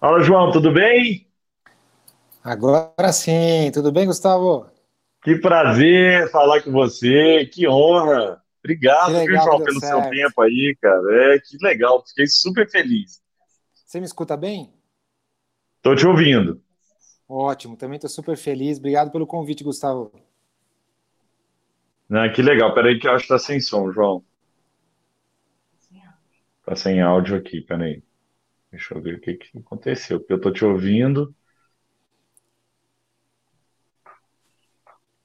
Fala, João, tudo bem? Agora sim, tudo bem, Gustavo? Que prazer falar com você, que honra. Obrigado, viu, João, pelo certo. seu tempo aí, cara. É, que legal, fiquei super feliz. Você me escuta bem? Tô te ouvindo. Ótimo, também estou super feliz. Obrigado pelo convite, Gustavo. Ah, que legal. Peraí que eu acho que tá sem som, João. Tá sem áudio aqui, peraí. Deixa eu ver o que, que aconteceu, porque eu tô te ouvindo.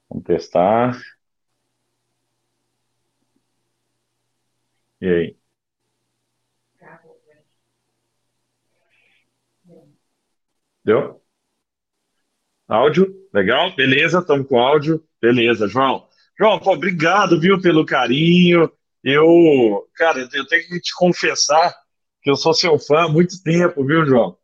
Vamos testar. E aí? Deu? Áudio? Legal? Beleza, estamos com áudio. Beleza, João. João, pô, obrigado, viu, pelo carinho. Eu, cara, eu tenho que te confessar que eu sou seu fã há muito tempo, viu, João?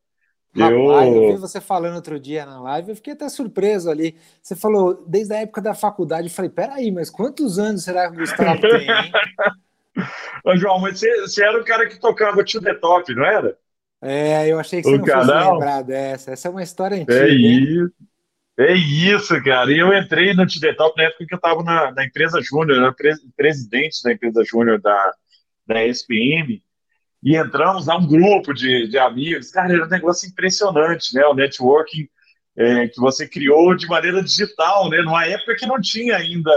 Rapaz, eu... eu vi você falando outro dia na live, eu fiquei até surpreso ali. Você falou, desde a época da faculdade, eu falei, peraí, mas quantos anos será que o Gustavo tem, hein? Ô, João, mas você, você, era o cara que tocava Tio The Top, não era? É, eu achei que você o não canal? fosse lembrar dessa. Essa é uma história antiga. É isso. É isso, cara. E eu entrei no The Top na época que eu estava na, na, empresa Júnior, era pre presidente da empresa Júnior da, da SPM e entramos a um grupo de, de amigos. Cara, era um negócio impressionante, né? O networking é, que você criou de maneira digital, né? Numa época que não tinha ainda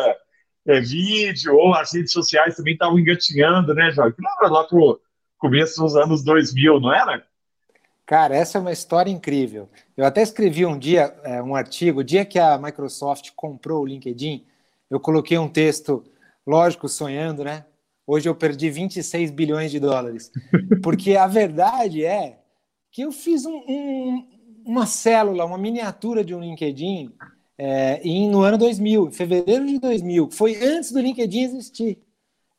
é, vídeo, ou as redes sociais também estavam engatinhando, né, Jorge? Lembra lá pro começo dos anos 2000, não era? Cara, essa é uma história incrível. Eu até escrevi um dia é, um artigo, o dia que a Microsoft comprou o LinkedIn, eu coloquei um texto, lógico, sonhando, né? Hoje eu perdi 26 bilhões de dólares. Porque a verdade é que eu fiz um, um, uma célula, uma miniatura de um LinkedIn é, em, no ano 2000, em fevereiro de 2000. Foi antes do LinkedIn existir.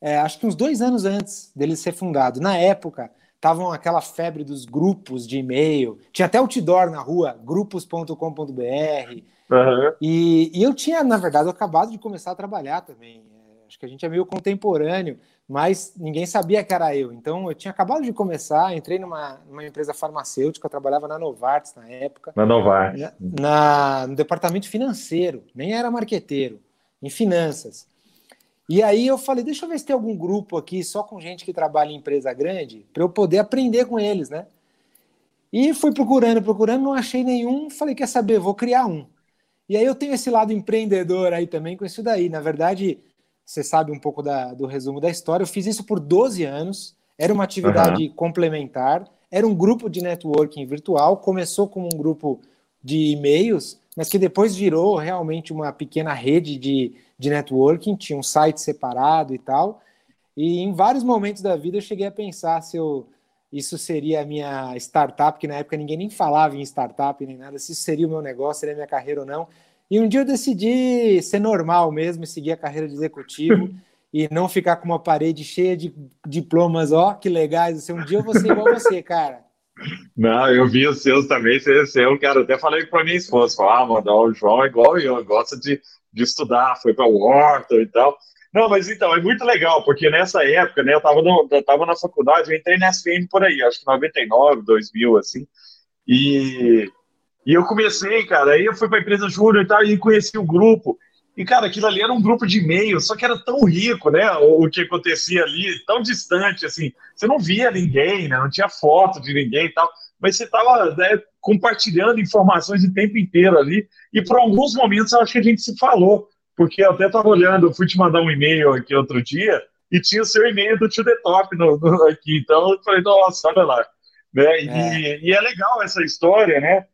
É, acho que uns dois anos antes dele ser fundado. Na época, estavam aquela febre dos grupos de e-mail. Tinha até outdoor na rua, grupos.com.br. Uhum. E, e, eu tinha, na verdade, acabado de começar a trabalhar também. É, acho que a gente é meio contemporâneo mas ninguém sabia que era eu. Então eu tinha acabado de começar, entrei numa, numa empresa farmacêutica, eu trabalhava na Novartis na época. Na Novartis. Na, na, no departamento financeiro, nem era marqueteiro, em finanças. E aí eu falei, deixa eu ver se tem algum grupo aqui só com gente que trabalha em empresa grande, para eu poder aprender com eles, né? E fui procurando, procurando, não achei nenhum, falei, quer saber, vou criar um. E aí eu tenho esse lado empreendedor aí também com isso daí. Na verdade, você sabe um pouco da, do resumo da história. Eu fiz isso por 12 anos, era uma atividade uhum. complementar, era um grupo de networking virtual, começou como um grupo de e-mails, mas que depois virou realmente uma pequena rede de, de networking, tinha um site separado e tal. E em vários momentos da vida eu cheguei a pensar se eu, isso seria a minha startup, que na época ninguém nem falava em startup nem nada, se isso seria o meu negócio, seria a minha carreira ou não. E um dia eu decidi ser normal mesmo e seguir a carreira de executivo e não ficar com uma parede cheia de diplomas, ó, que legais. Um dia eu vou ser igual você, cara. Não, eu vi os seus também, você é um cara, até falei para minha esposa, ah, mano, o João é igual eu, gosta de, de estudar, foi para Wharton e tal. Não, mas então, é muito legal, porque nessa época, né, eu estava eu tava na faculdade, eu entrei na SPM por aí, acho que 99, 2000, assim, e e eu comecei, cara, aí eu fui para a empresa Júnior e tal, e conheci o grupo. E, cara, aquilo ali era um grupo de e-mail, só que era tão rico, né? O, o, que acontecia ali, tão distante, assim. Você não via ninguém, né? Não tinha foto de ninguém e tal. Mas você estava né, compartilhando informações o tempo inteiro ali. E por alguns momentos eu acho que a gente se falou. Porque eu até estava olhando, eu fui te mandar um e-mail aqui outro dia, e tinha o seu e-mail do Tio The Top no, no, aqui. Então eu falei, nossa, olha lá. Né? E é. e é legal essa história, né?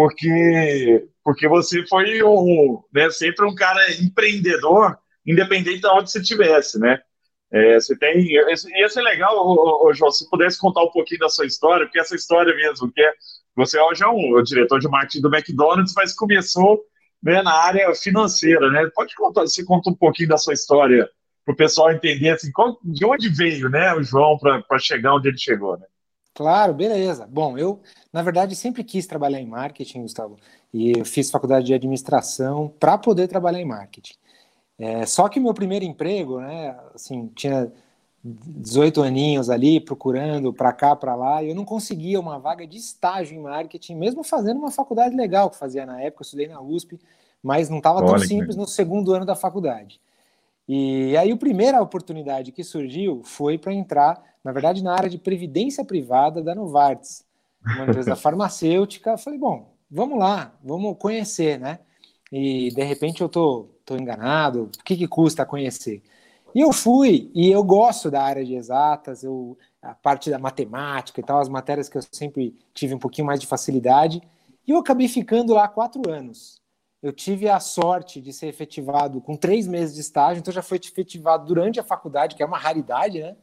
Porque porque você foi um, né, sempre um cara empreendedor, independente de onde você estivesse, né? É, você tem. Ia ser legal, João, se pudesse contar um pouquinho da sua história, porque essa história mesmo, que é, você hoje é um diretor de marketing do McDonald's, mas começou né, na área financeira, né? Pode contar, se conta um pouquinho da sua história para o pessoal entender assim, de onde veio, né, o João para chegar onde ele chegou, né? Claro, beleza. Bom, eu, na verdade, sempre quis trabalhar em marketing, Gustavo, e eu fiz faculdade de administração para poder trabalhar em marketing. É, só que meu primeiro emprego, né, assim, tinha 18 aninhos ali, procurando para cá, para lá, e eu não conseguia uma vaga de estágio em marketing, mesmo fazendo uma faculdade legal que fazia na época, eu estudei na USP, mas não estava tão simples no segundo ano da faculdade. E aí a primeira oportunidade que surgiu foi para entrar, na verdade, na área de previdência privada da Novartis, uma empresa farmacêutica. Falei, bom, vamos lá, vamos conhecer, né? E de repente eu tô, tô enganado, o que, que custa conhecer? E eu fui, e eu gosto da área de exatas, eu, a parte da matemática e tal, as matérias que eu sempre tive um pouquinho mais de facilidade, e eu acabei ficando lá quatro anos. Eu tive a sorte de ser efetivado com três meses de estágio, então já foi efetivado durante a faculdade, que é uma raridade, né?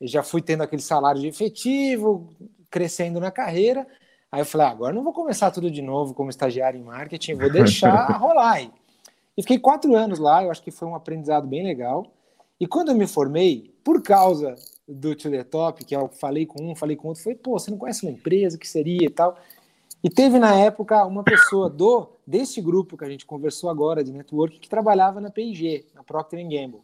Eu já fui tendo aquele salário de efetivo, crescendo na carreira. Aí eu falei, ah, agora não vou começar tudo de novo como estagiário em marketing, vou deixar rolar aí. E fiquei quatro anos lá, eu acho que foi um aprendizado bem legal. E quando eu me formei, por causa do To The Top, que eu falei com um, falei com outro, falei, pô, você não conhece uma empresa, que seria e tal. E teve na época uma pessoa do desse grupo que a gente conversou agora de network que trabalhava na P&G, na Procter Gamble.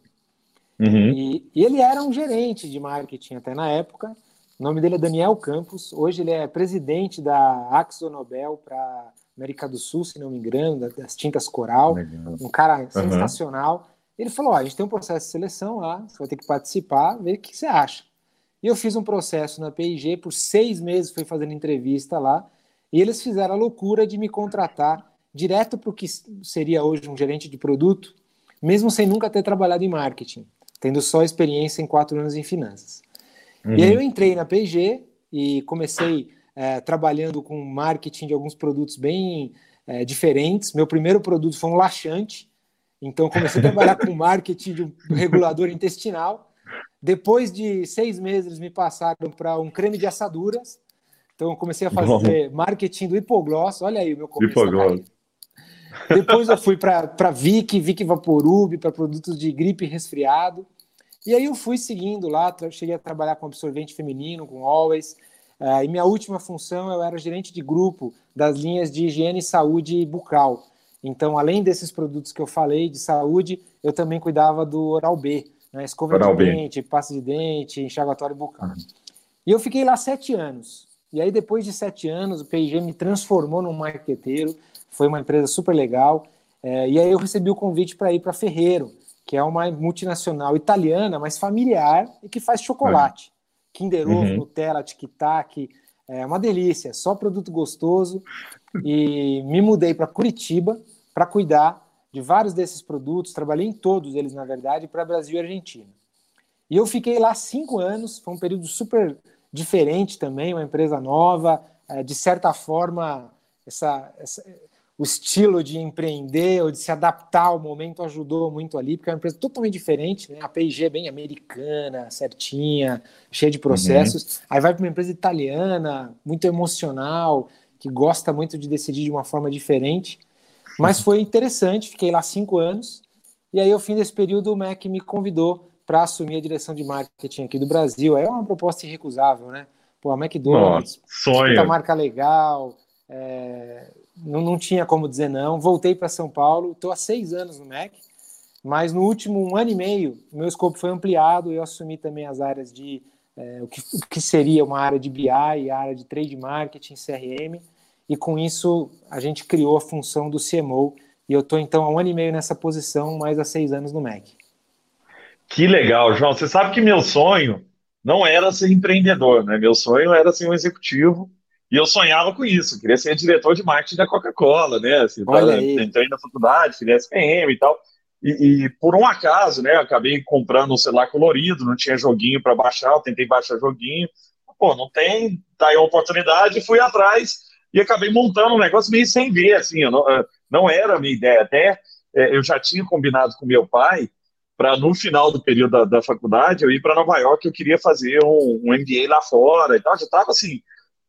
Uhum. E, e, ele era um gerente de marketing até na época. O nome dele é Daniel Campos. Hoje ele é presidente da Axo Nobel para América do Sul, se não me engano, das tintas Coral. Legal. Um cara sensacional. Ele falou: oh, a gente tem um processo de seleção lá, você vai ter que participar, ver o que você acha. E eu fiz um processo na PIG, por seis meses fui fazendo entrevista lá, e eles fizeram a loucura de me contratar direto para o que seria hoje um gerente de produto, mesmo sem nunca ter trabalhado em marketing, tendo só experiência em quatro anos em finanças. Uhum. E aí eu entrei na PIG e comecei é, trabalhando com marketing de alguns produtos bem é, diferentes. Meu primeiro produto foi um laxante, então, comecei a trabalhar com marketing de um regulador intestinal. Depois de seis meses, eles me passaram para um creme de assaduras. Então, comecei a fazer Bom. marketing do hipogloss. Olha aí o meu começo hipogloss. Depois eu fui para Vic, Vic Vaporub, para produtos de gripe e resfriado. E aí eu fui seguindo lá, cheguei a trabalhar com absorvente feminino, com Always. Uh, e minha última função, eu era gerente de grupo das linhas de higiene e saúde bucal. Então, além desses produtos que eu falei de saúde, eu também cuidava do oral B, né? escova oral de B. dente, pasta de dente, enxaguatório bucal. Uhum. E eu fiquei lá sete anos. E aí, depois de sete anos, o P&G me transformou num marqueteiro. Foi uma empresa super legal. É, e aí eu recebi o convite para ir para Ferreiro, que é uma multinacional italiana, mas familiar e que faz chocolate. Uhum. Kinder Ovo, uhum. Nutella, Tic Tac, é uma delícia, só produto gostoso. E me mudei para Curitiba para cuidar de vários desses produtos. Trabalhei em todos eles, na verdade, para Brasil e Argentina. E eu fiquei lá cinco anos. Foi um período super diferente também, uma empresa nova. É, de certa forma, essa, essa o estilo de empreender ou de se adaptar ao momento ajudou muito ali, porque é uma empresa totalmente diferente, né? A P&G é bem americana, certinha, cheia de processos. Uhum. Aí vai para uma empresa italiana, muito emocional, que gosta muito de decidir de uma forma diferente. Mas foi interessante, fiquei lá cinco anos. E aí, ao fim desse período, o MEC me convidou para assumir a direção de marketing aqui do Brasil. É uma proposta irrecusável, né? Pô, a McDonald's, Nossa, sonho. marca legal, é, não, não tinha como dizer não. Voltei para São Paulo, estou há seis anos no MEC, mas no último um ano e meio, meu escopo foi ampliado eu assumi também as áreas de é, o, que, o que seria uma área de BI, a área de trade marketing, CRM, e com isso a gente criou a função do CMO, e eu estou então há um ano e meio nessa posição, mais há seis anos no MEC. Que legal, João. Você sabe que meu sonho não era ser empreendedor, né? Meu sonho era ser um executivo e eu sonhava com isso, queria ser diretor de marketing da Coca-Cola, né? Assim, Olha aí. Entrei na faculdade, fiz SPM e tal. E, e, por um acaso, né, acabei comprando um celular colorido, não tinha joguinho para baixar, eu tentei baixar joguinho. Pô, não tem, tá aí uma oportunidade, fui atrás e acabei montando um negócio meio sem ver, assim, não, eh, não, era a minha ideia. Até é, eu já tinha combinado com meu pai para no final do período da, da faculdade eu ir para Nova York, eu queria fazer um, um MBA lá fora e tal, já estava assim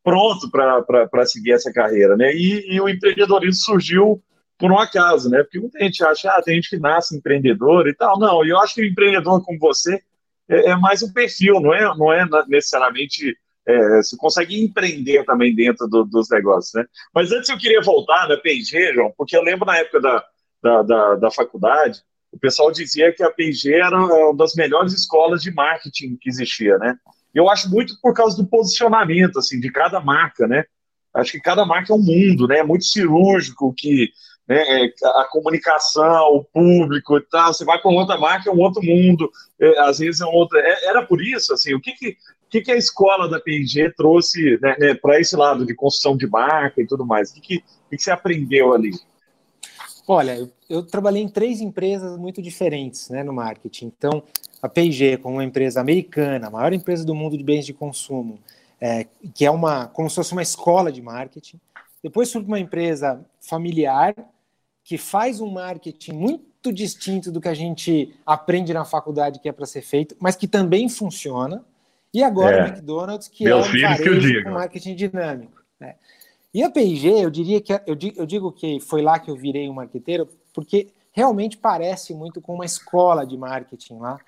pronto para seguir essa carreira, né? E, e, o empreendedorismo surgiu por um acaso, né? Porque muita gente acha, ah, tem gente que nasce empreendedor e tal. Não, eu acho que o empreendedor como você é, é mais um perfil, não é, não é necessariamente é, você consegue empreender também dentro do, dos negócios, né? Mas antes eu queria voltar na P&G, João, porque eu lembro na época da, da, da, da faculdade, o pessoal dizia que a P&G era uma das melhores escolas de marketing que existia, né? Eu acho muito por causa do posicionamento, assim, de cada marca, né? Acho que cada marca é um mundo, né? É muito cirúrgico, que né, é, a comunicação, o público e tal. Você vai para outra marca, é um outro mundo. É, às vezes é um outro. É, era por isso, assim, o que que, que, que a escola da P&G trouxe né, né, para esse lado de construção de marca e tudo mais? O que, que, que você aprendeu ali? Olha, eu, eu, trabalhei em três empresas muito diferentes né, no marketing. Então, a P&G, como uma empresa americana, a maior empresa do mundo de bens de consumo, é, que é uma como se fosse uma escola de marketing. Depois para uma empresa familiar que faz um marketing muito distinto do que a gente aprende na faculdade que é para ser feito, mas que também funciona. E agora é. o McDonald's, que é um varejo com marketing dinâmico. Né? E a P&G, eu diria que eu digo, que foi lá que eu virei um marqueteiro, porque realmente parece muito com uma escola de marketing lá,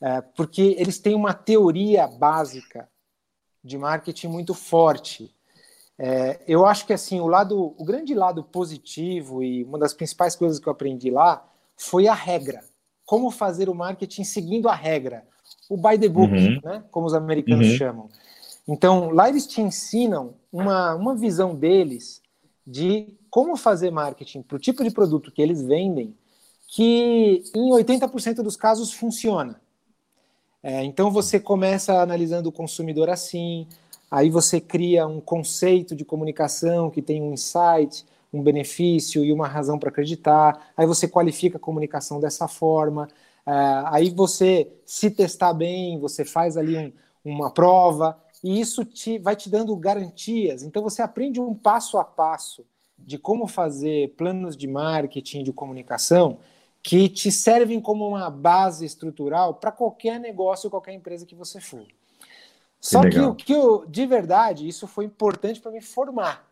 é, porque eles têm uma teoria básica de marketing muito forte. É, eu acho que assim o lado, o grande lado positivo e uma das principais coisas que eu aprendi lá foi a regra, como fazer o marketing seguindo a regra, o by the book, uhum. né, como os americanos uhum. chamam. Então lá eles te ensinam uma, uma visão deles de como fazer marketing para o tipo de produto que eles vendem, que em 80% dos casos funciona. É, então você começa analisando o consumidor assim, aí você cria um conceito de comunicação que tem um insight, um benefício e uma razão para acreditar, aí você qualifica a comunicação dessa forma, é, aí você se testar bem, você faz ali um, uma prova, e isso te, vai te dando garantias. Então você aprende um passo a passo de como fazer planos de marketing, de comunicação, que te servem como uma base estrutural para qualquer negócio, qualquer empresa que você for. Só que, o que eu, de verdade, isso foi importante para me formar.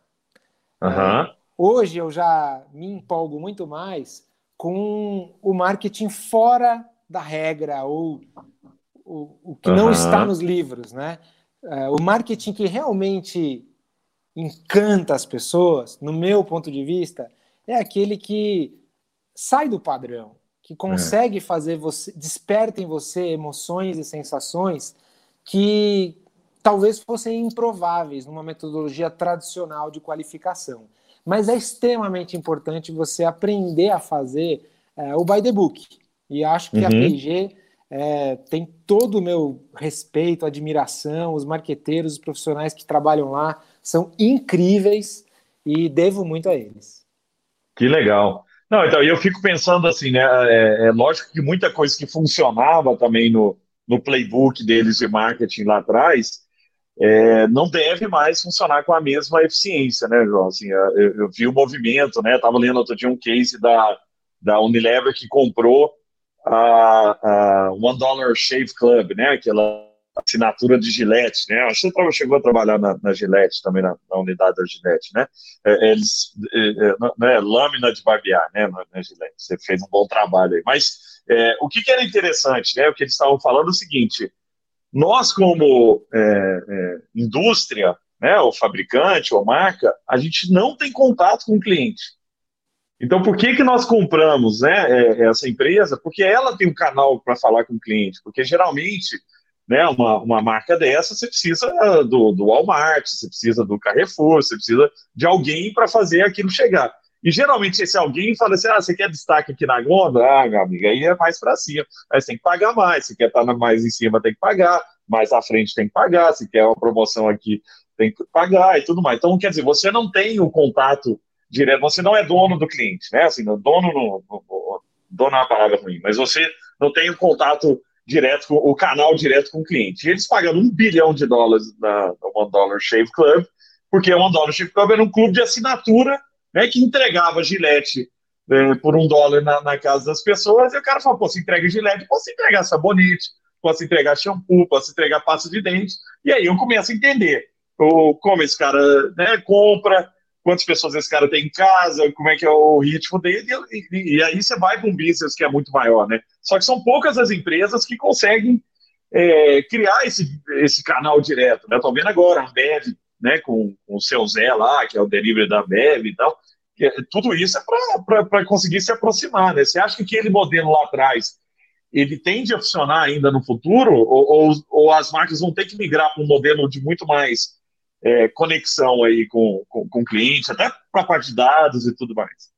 Uhum. hoje eu já me empolgo muito mais com o marketing fora da regra ou o, o que uhum. não está nos livros, né? É, o marketing que realmente encanta as pessoas, no meu ponto de vista, é aquele que sai do padrão, que consegue é. fazer você, desperta em você emoções e sensações que talvez fossem improváveis numa metodologia tradicional de qualificação. Mas é extremamente importante você aprender a fazer é, o by the book. E acho que uhum. a PG é, tem todo o meu respeito, admiração, os marqueteiros, os profissionais que trabalham lá são incríveis e devo muito a eles. Que legal. Não, então, eu fico pensando assim, né? É, é, lógico que muita coisa que funcionava também no, no playbook deles de marketing lá atrás é, não deve mais funcionar com a mesma eficiência, né, João? Assim, eu, eu vi o movimento, né? Estava lendo outro dia um case da, da Unilever que comprou a, a One Dollar Shave Club, né? Aquela assinatura de Gillette, né? Acho que você chegou a trabalhar na, na Gillette também, na, na, unidade da Gillette, né? É, eles, né, lâmina de barbear, né? Na, Gillette, você fez um bom trabalho aí. Mas é, o que, que, era interessante, né? O que eles estavam falando é o seguinte: nós, como indústria, né? O fabricante ou marca, a gente não tem contato com o cliente. Então, por que, que nós compramos né, essa empresa? Porque ela tem um canal para falar com o cliente. Porque geralmente né, uma, uma marca dessa, você precisa do, do Walmart, você precisa do Carrefour, você precisa de alguém para fazer aquilo chegar. E geralmente esse alguém fala assim: ah, você quer destaque aqui na Gonda? Ah, meu amigo, aí é mais para cima. Aí você tem que pagar mais. Se quer estar tá mais em cima, tem que pagar. Mais à frente tem que pagar. Se quer uma promoção aqui, tem que pagar e tudo mais. Então, quer dizer, você não tem o contato direto, você não é dono do cliente, né? Assim, dono no, dono é uma palavra ruim, mas você não tem o contato direto com o canal direto com o cliente. E eles pagando um bilhão de dólares na, One Dollar Shave Club, porque o One Dollar Shave Club era um clube de assinatura né, que entregava gilete né, por um dólar na, na, casa das pessoas, e o cara falou, se entrega gilete, posso entregar sabonete, posso entregar shampoo, posso entregar pasta de dente, e aí eu começo a entender o, como esse cara né, compra, quantas pessoas esse cara tem em casa, como é que é o ritmo dele, e, e, e aí você vai para um business que é muito maior, né? Só que são poucas as empresas que conseguem é, criar esse, esse canal direto, né? Estou vendo agora a Bev, né, com, com o seu Zé lá, que é o delivery da Bev e tal, tudo isso é para conseguir se aproximar, né? Você acha que aquele modelo lá atrás ele tende a funcionar ainda no futuro, ou, ou, ou as marcas vão ter que migrar para um modelo de muito mais é, conexão aí com, com, cliente, até para a parte de dados e tudo mais?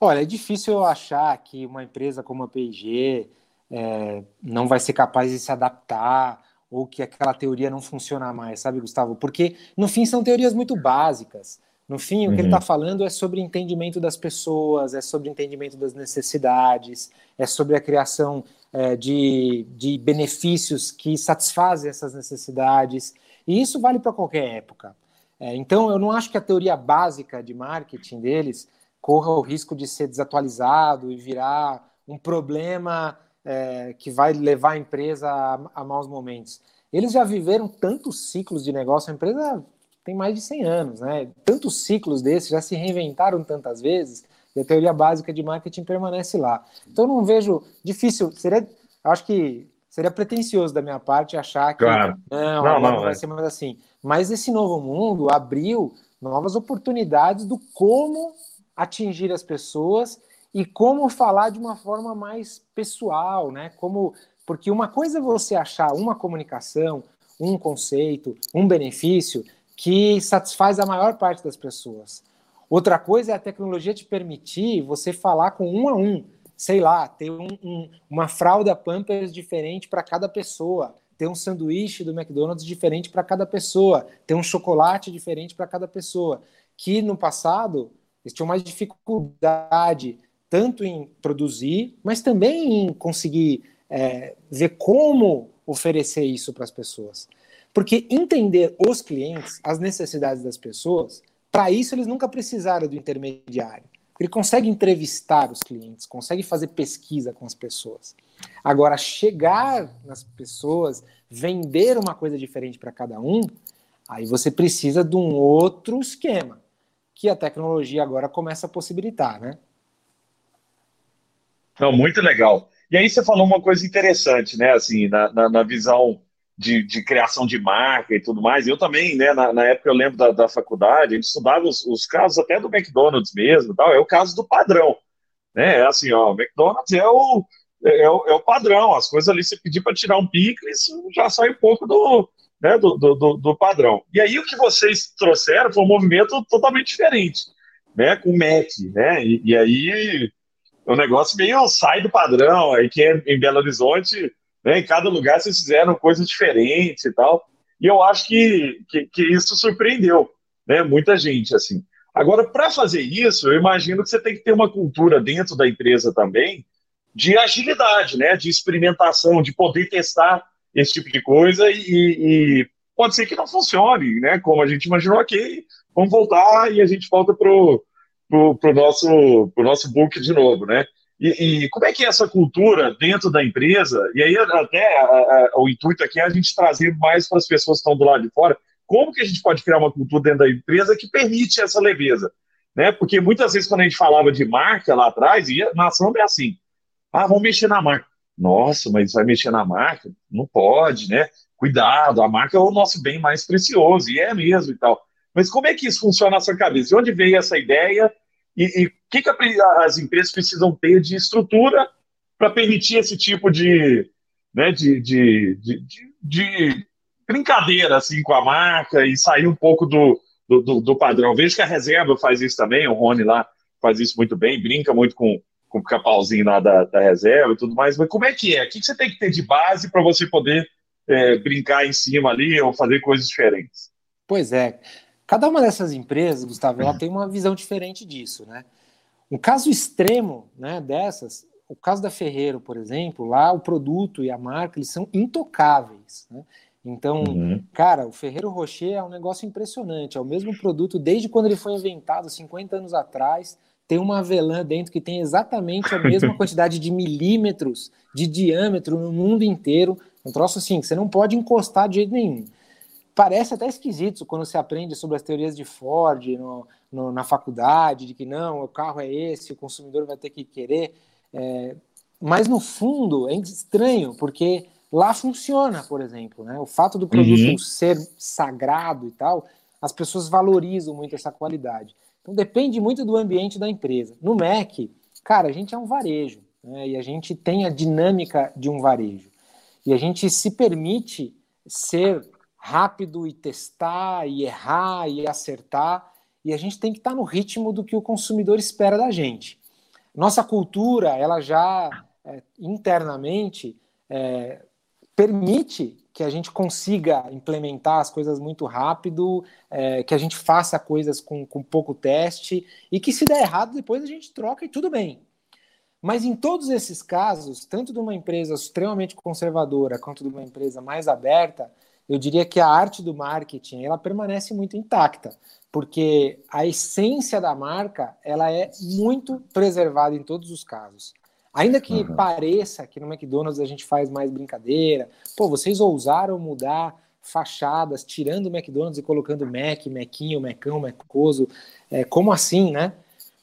Olha, é difícil eu achar que uma empresa como a P&G é, não vai ser capaz de se adaptar ou que aquela teoria não funciona mais, sabe, Gustavo? Porque, no fim, são teorias muito básicas. No fim, o que ele está uhum. falando é sobre entendimento das pessoas, é sobre entendimento das necessidades, é sobre a criação é, de, de benefícios que satisfazem essas necessidades. E isso vale para qualquer época. É, então, eu não acho que a teoria básica de marketing deles corra o risco de ser desatualizado e virar um problema é, que vai levar a empresa a, a maus momentos. Eles já viveram tantos ciclos de negócio, a empresa tem mais de 100 anos, né? Tantos ciclos desses já se reinventaram tantas vezes e a teoria básica de marketing permanece lá. Então não vejo difícil, seria, acho que seria pretensioso da minha parte achar que claro. não, não, não, vai é. ser mais assim. Mas esse novo mundo abriu novas oportunidades do como atingir as pessoas e como falar de uma forma mais pessoal, né? Como porque uma coisa é você achar uma comunicação, um conceito, um benefício que satisfaz a maior parte das pessoas. Outra coisa é a tecnologia te permitir você falar com um a um, sei lá, ter um, um, uma fralda Pampers diferente para cada pessoa, ter um sanduíche do McDonald's diferente para cada pessoa, ter um chocolate diferente para cada pessoa. Que no passado eles tinham mais dificuldade tanto em produzir, mas também em conseguir é, ver como oferecer isso para as pessoas. Porque entender os clientes, as necessidades das pessoas, para isso eles nunca precisaram do intermediário. Ele consegue entrevistar os clientes, consegue fazer pesquisa com as pessoas. Agora, chegar nas pessoas, vender uma coisa diferente para cada um, aí você precisa de um outro esquema, que a tecnologia agora começa a possibilitar, né? Não, muito legal. E aí você falou uma coisa interessante, né? Assim, na, na, na visão de, de, criação de marca e tudo mais. Eu também, né, na, na época eu lembro da, da, faculdade, a gente estudava os, os, casos até do McDonald's mesmo, tal, é o caso do padrão. Né? É assim, ó, o McDonald's é o, é, o, é o padrão, as coisas ali, você pedir para tirar um picles, já sai um pouco do, né, do, do, do, padrão. E aí o que vocês trouxeram foi um movimento totalmente diferente, né, com o Mac, né, e, e aí o negócio meio sai do padrão, aí que é em Belo Horizonte né? Em cada lugar vocês fizeram coisas diferentes e tal. E eu acho que, que, que isso surpreendeu né? muita gente. assim. Agora, para fazer isso, eu imagino que você tem que ter uma cultura dentro da empresa também de agilidade, né? de experimentação, de poder testar esse tipo de coisa e, e pode ser que não funcione, né? Como a gente imaginou aqui, vamos voltar e a gente volta pro, pro, pro nosso pro nosso book de novo, né? E, e, como é que é essa cultura dentro da empresa? E aí, até a, a, o intuito aqui é a gente trazer mais para as pessoas que estão do lado de fora. Como que a gente pode criar uma cultura dentro da empresa que permite essa leveza? Né? Porque muitas vezes, quando a gente falava de marca lá atrás, e na ação é assim: ah, vamos mexer na marca. Nossa, mas vai mexer na marca? Não pode, né? Cuidado, a marca é o nosso bem mais precioso, e é mesmo e tal. Mas como é que isso funciona na sua cabeça? De onde veio essa ideia? E o que, que as empresas precisam ter de estrutura para permitir esse tipo de, né, de, de, de, de, brincadeira assim, com a marca e sair um pouco do, do, do, padrão. Vejo que a reserva faz isso também, o Rony lá faz isso muito bem, brinca muito com, com o capauzinho lá da, da reserva e tudo mais. Mas como é que é? O que, que você tem que ter de base para você poder é, brincar em cima ali ou fazer coisas diferentes? Pois é. Cada uma dessas empresas, Gustavo, ela tem uma visão diferente disso, né? Um caso extremo, né, dessas, o caso da Ferreiro, por exemplo, lá o produto e a marca eles são intocáveis, né? Então, uhum. cara, o Ferreiro Rocher é um negócio impressionante. É o mesmo produto desde quando ele foi inventado, 50 anos atrás. Tem uma avelã dentro que tem exatamente a mesma quantidade de milímetros de diâmetro no mundo inteiro. Um troço assim, que você não pode encostar de jeito nenhum parece até esquisito quando você aprende sobre as teorias de Ford no, no, na faculdade, de que não, o carro é esse, o consumidor vai ter que querer. É, mas no fundo é estranho, porque lá funciona, por exemplo, né? O fato do produto uhum. ser sagrado e tal, as pessoas valorizam muito essa qualidade. Então depende muito do ambiente da empresa. No Mac, cara, a gente é um varejo né? e a gente tem a dinâmica de um varejo. E a gente se permite ser rápido e testar e errar e acertar. E a gente tem que estar no ritmo do que o consumidor espera da gente. Nossa cultura, ela já é, internamente é, permite que a gente consiga implementar as coisas muito rápido, é, que a gente faça coisas com, com pouco teste e que se der errado depois a gente troca e tudo bem. Mas em todos esses casos, tanto de uma empresa extremamente conservadora quanto de uma empresa mais aberta, eu diria que a arte do marketing ela permanece muito intacta, porque a essência da marca ela é muito preservada em todos os casos. Ainda que uhum. pareça que no McDonald's a gente faz mais brincadeira, pô, vocês ousaram mudar fachadas, tirando o McDonald's e colocando Mac, Mequinho, Mecão, Mecoso, é, como assim, né?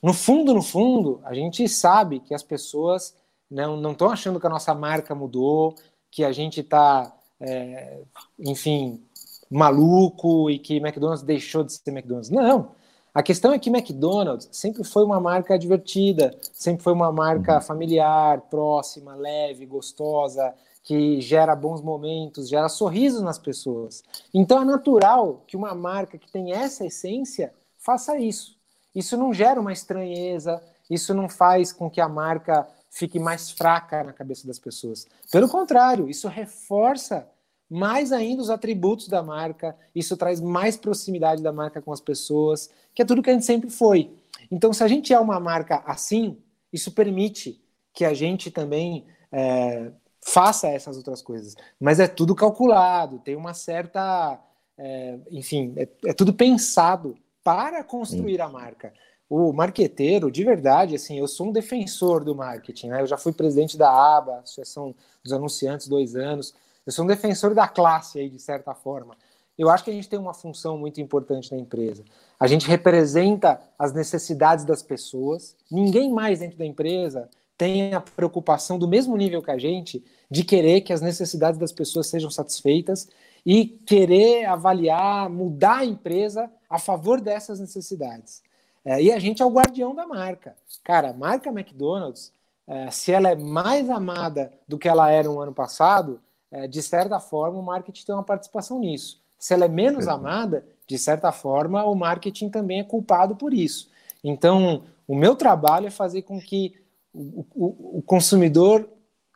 No fundo, no fundo, a gente sabe que as pessoas não estão achando que a nossa marca mudou, que a gente está, é, enfim, maluco e que McDonald's deixou de ser McDonald's. Não. A questão é que McDonald's sempre foi uma marca divertida, sempre foi uma marca uhum. familiar, próxima, leve, gostosa, que gera bons momentos, gera sorrisos nas pessoas. Então é natural que uma marca que tem essa essência faça isso. Isso não gera uma estranheza, isso não faz com que a marca fique mais fraca na cabeça das pessoas. Pelo contrário, isso reforça mais ainda os atributos da marca, isso traz mais proximidade da marca com as pessoas, que é tudo que a gente sempre foi. Então, se a gente é uma marca assim, isso permite que a gente também é, faça essas outras coisas. Mas é tudo calculado, tem uma certa. É, enfim, é, é tudo pensado para construir Sim. a marca. O marqueteiro, de verdade, assim, eu sou um defensor do marketing, né? Eu já fui presidente da ABA, Associação dos Anunciantes, dois anos. Eu sou um defensor da classe aí, de certa forma. Eu acho que a gente tem uma função muito importante na empresa. A gente representa as necessidades das pessoas. Ninguém mais dentro da empresa tem a preocupação do mesmo nível que a gente de querer que as necessidades das pessoas sejam satisfeitas e querer avaliar, mudar a empresa a favor dessas necessidades. É, e a gente é o guardião da marca. Cara, a marca McDonald's, é, se ela é mais amada do que ela era no ano passado, é, de certa forma o marketing tem uma participação nisso. Se ela é menos amada, de certa forma o marketing também é culpado por isso. Então, o meu trabalho é fazer com que o, o, o consumidor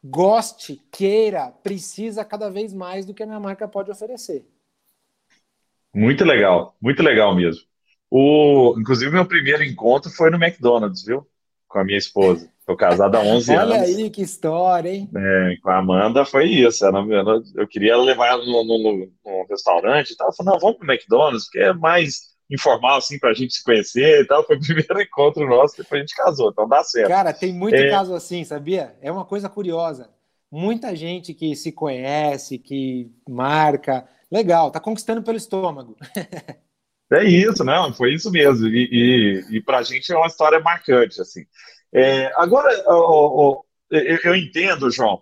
goste, queira, precisa cada vez mais do que a minha marca pode oferecer. Muito legal, muito legal mesmo. O, inclusive, meu primeiro encontro foi no McDonald's, viu? Com a minha esposa. Estou casado há 11 Olha anos. Olha aí que história, hein? É, com a Amanda foi isso. eu queria levar ela no, restaurante e tal. Eu falei, não, vamos pro McDonald's, porque é mais informal, assim, pra gente se conhecer e tal. Foi o primeiro encontro nosso, depois a gente casou, então dá certo. Cara, tem muito é... caso assim, sabia? É uma coisa curiosa. Muita gente que se conhece, que marca. Legal, tá conquistando pelo estômago. é isso, não, foi isso mesmo. E, e, e pra gente é uma história marcante, assim. É, agora, eu, eu entendo, João,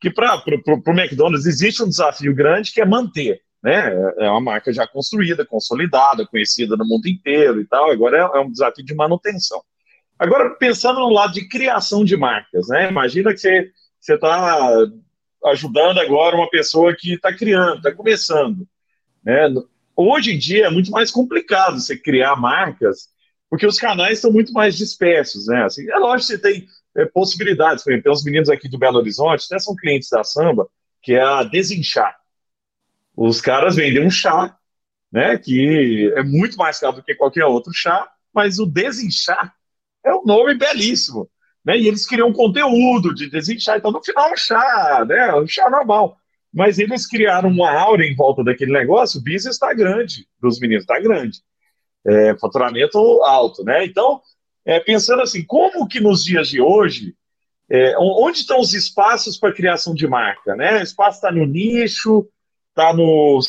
que para o McDonald's existe um desafio grande que é manter né? É uma marca já construída, consolidada, conhecida no mundo inteiro e tal. Agora é, é um desafio de manutenção. Agora, pensando no lado de criação de marcas, né? Imagina que você está ajudando agora uma pessoa que está criando, está começando. Né? Hoje em dia é muito mais complicado você criar marcas, porque os canais estão muito mais dispersos. Né? Assim, é lógico que você tem é, possibilidades. Por exemplo, tem uns meninos aqui do Belo Horizonte, até são clientes da Samba, que é a Desinchar. Os caras vendem um chá, né, que é muito mais caro do que qualquer outro chá, mas o desinchar é um nome belíssimo. Né? E eles criam conteúdo de desinchar, então no final é um chá, né? Um chá normal. Mas eles criaram uma aura em volta daquele negócio, o business está grande, dos meninos está grande. É, faturamento alto, né? Então, é, pensando assim, como que nos dias de hoje, é, onde estão os espaços para criação de marca, né? O espaço está no nicho, tá no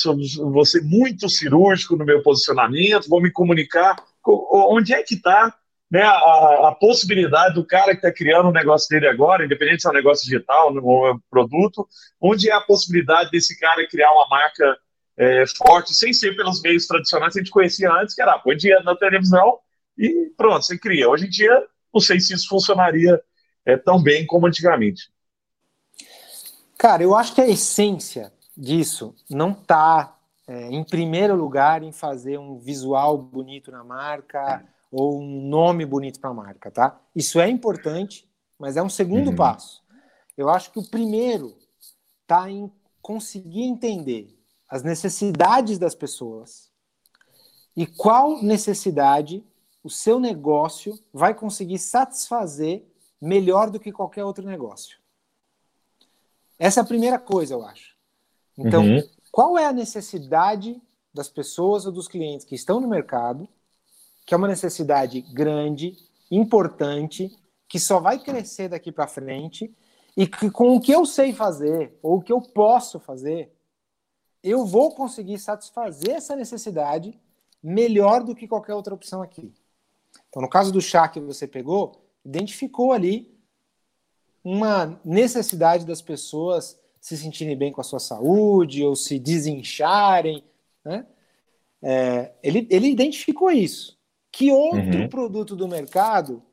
vou ser muito cirúrgico no meu posicionamento, vou me comunicar onde é que está né, a, a, possibilidade do cara que está criando o um negócio dele agora, independente se é um negócio digital ou é um produto, onde é a possibilidade desse cara criar uma marca é, forte, sem ser pelos meios tradicionais que a gente conhecia antes, que era põe dinheiro na televisão e pronto, você cria. Hoje em dia, não sei se isso funcionaria é, tão bem como antigamente. Cara, eu acho que a essência disso não está é, em primeiro lugar em fazer um visual bonito na marca ou um nome bonito para a marca, tá? Isso é importante, mas é um segundo uhum. passo. Eu acho que o primeiro está em conseguir entender as necessidades das pessoas e qual necessidade o seu negócio vai conseguir satisfazer melhor do que qualquer outro negócio. Essa é a primeira coisa, eu acho. Então, uhum. qual é a necessidade das pessoas ou dos clientes que estão no mercado, que é uma necessidade grande, importante, que só vai crescer daqui para frente e que com o que eu sei fazer ou o que eu posso fazer, eu vou conseguir satisfazer essa necessidade melhor do que qualquer outra opção aqui. Então, no caso do chá que você pegou, identificou ali uma necessidade das pessoas se sentirem bem com a sua saúde ou se desincharem. Né? É, ele, ele identificou isso. Que outro uhum. produto do mercado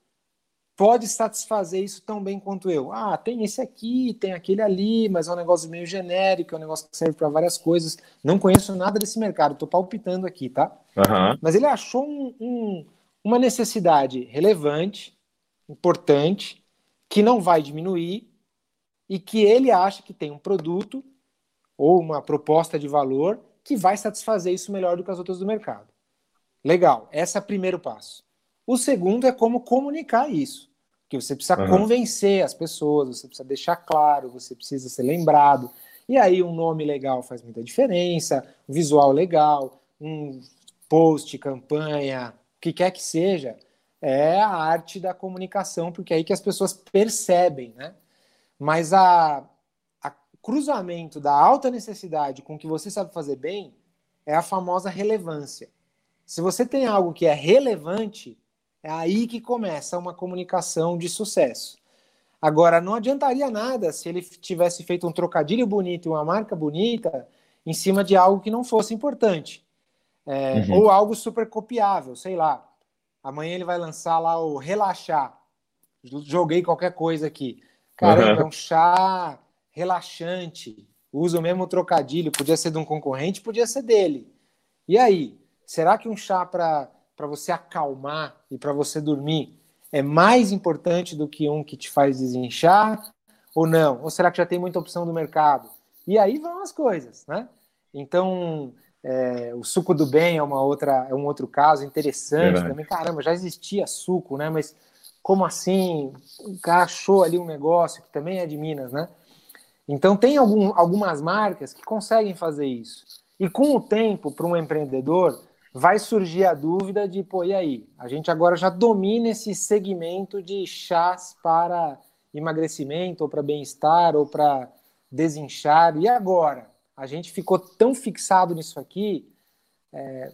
pode satisfazer isso tão bem quanto eu? Ah, tem esse aqui, tem aquele ali, mas é um negócio meio genérico, é um negócio que serve para várias coisas. Não conheço nada desse mercado, estou palpitando aqui, tá? Uhum. Mas ele achou um, um, uma necessidade relevante, importante, que não vai diminuir e que ele acha que tem um produto ou uma proposta de valor que vai satisfazer isso melhor do que as outras do mercado. Legal, esse é o primeiro passo. O segundo é como comunicar isso. Que você precisa uhum. convencer as pessoas, você precisa deixar claro, você precisa ser lembrado. E aí um nome legal faz muita diferença, um visual legal, um post, campanha, o que quer que seja, é a arte da comunicação, porque é aí que as pessoas percebem, né? Mas a, a cruzamento da alta necessidade com o que você sabe fazer bem é a famosa relevância. Se você tem algo que é relevante, é aí que começa uma comunicação de sucesso. Agora, não adiantaria nada se ele tivesse feito um trocadilho bonito e uma marca bonita em cima de algo que não fosse importante. É, uhum. Ou algo super copiável, sei lá. Amanhã ele vai lançar lá o Relaxar. Joguei qualquer coisa aqui. Caramba, uhum. é um chá relaxante. Usa o mesmo trocadilho. Podia ser de um concorrente, podia ser dele. E aí? Será que um chá para você acalmar e para você dormir é mais importante do que um que te faz desinchar? Ou não? Ou será que já tem muita opção do mercado? E aí vão as coisas, né? Então, é, o suco do bem é uma outra, é um outro caso interessante Verdade. também. Caramba, já existia suco, né? Mas como assim? O cara achou ali um negócio que também é de Minas, né? Então tem algum, algumas marcas que conseguem fazer isso. E com o tempo, para um empreendedor, vai surgir a dúvida de, pô, e aí? A gente agora já domina esse segmento de chás para emagrecimento, ou para bem-estar, ou para desinchar. E agora? a gente ficou tão fixado nisso aqui, é,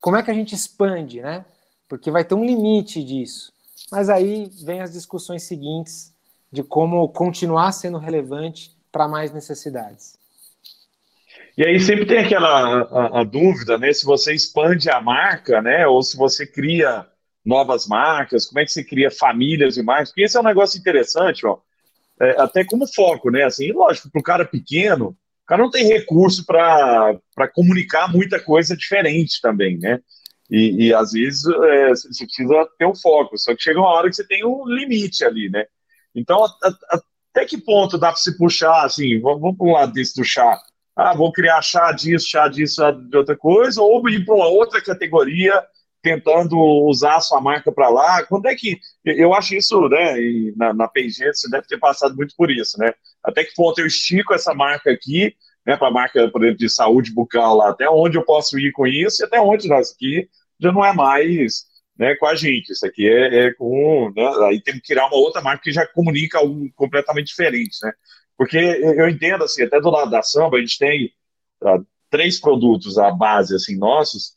como é que a gente expande, né? Porque vai ter um limite disso. Mas aí vem as discussões seguintes de como continuar sendo relevante para mais necessidades. E aí sempre tem aquela a, a, dúvida, né? Se você expande a marca, né? Ou se você cria novas marcas, como é que você cria famílias de marcas? Porque esse é um negócio interessante, ó. É, até como foco, né? Assim, lógico, para o cara pequeno, o cara não tem recurso para comunicar muita coisa diferente também, né? E, e às vezes é, você precisa ter um foco, só que chega uma hora que você tem um limite ali, né? Então, a, a, até que ponto dá para se puxar, assim, vamos, vamos para um lado desse do chá? Ah, vou criar chá disso, chá disso, chá de outra coisa, ou ir para uma outra categoria tentando usar a sua marca para lá. Quando é que. Eu acho isso, né? na, na P&G você deve ter passado muito por isso, né? Até que ponto eu estico essa marca aqui, né? Para a marca, por exemplo, de saúde bucal lá, até onde eu posso ir com isso e até onde nós aqui já não é mais né, com a gente. Isso aqui é, é com. Né, aí tem que criar uma outra marca que já comunica algo completamente diferente, né? Porque eu entendo, assim, até do lado da samba, a gente tem uh, três produtos à base, assim, nossos,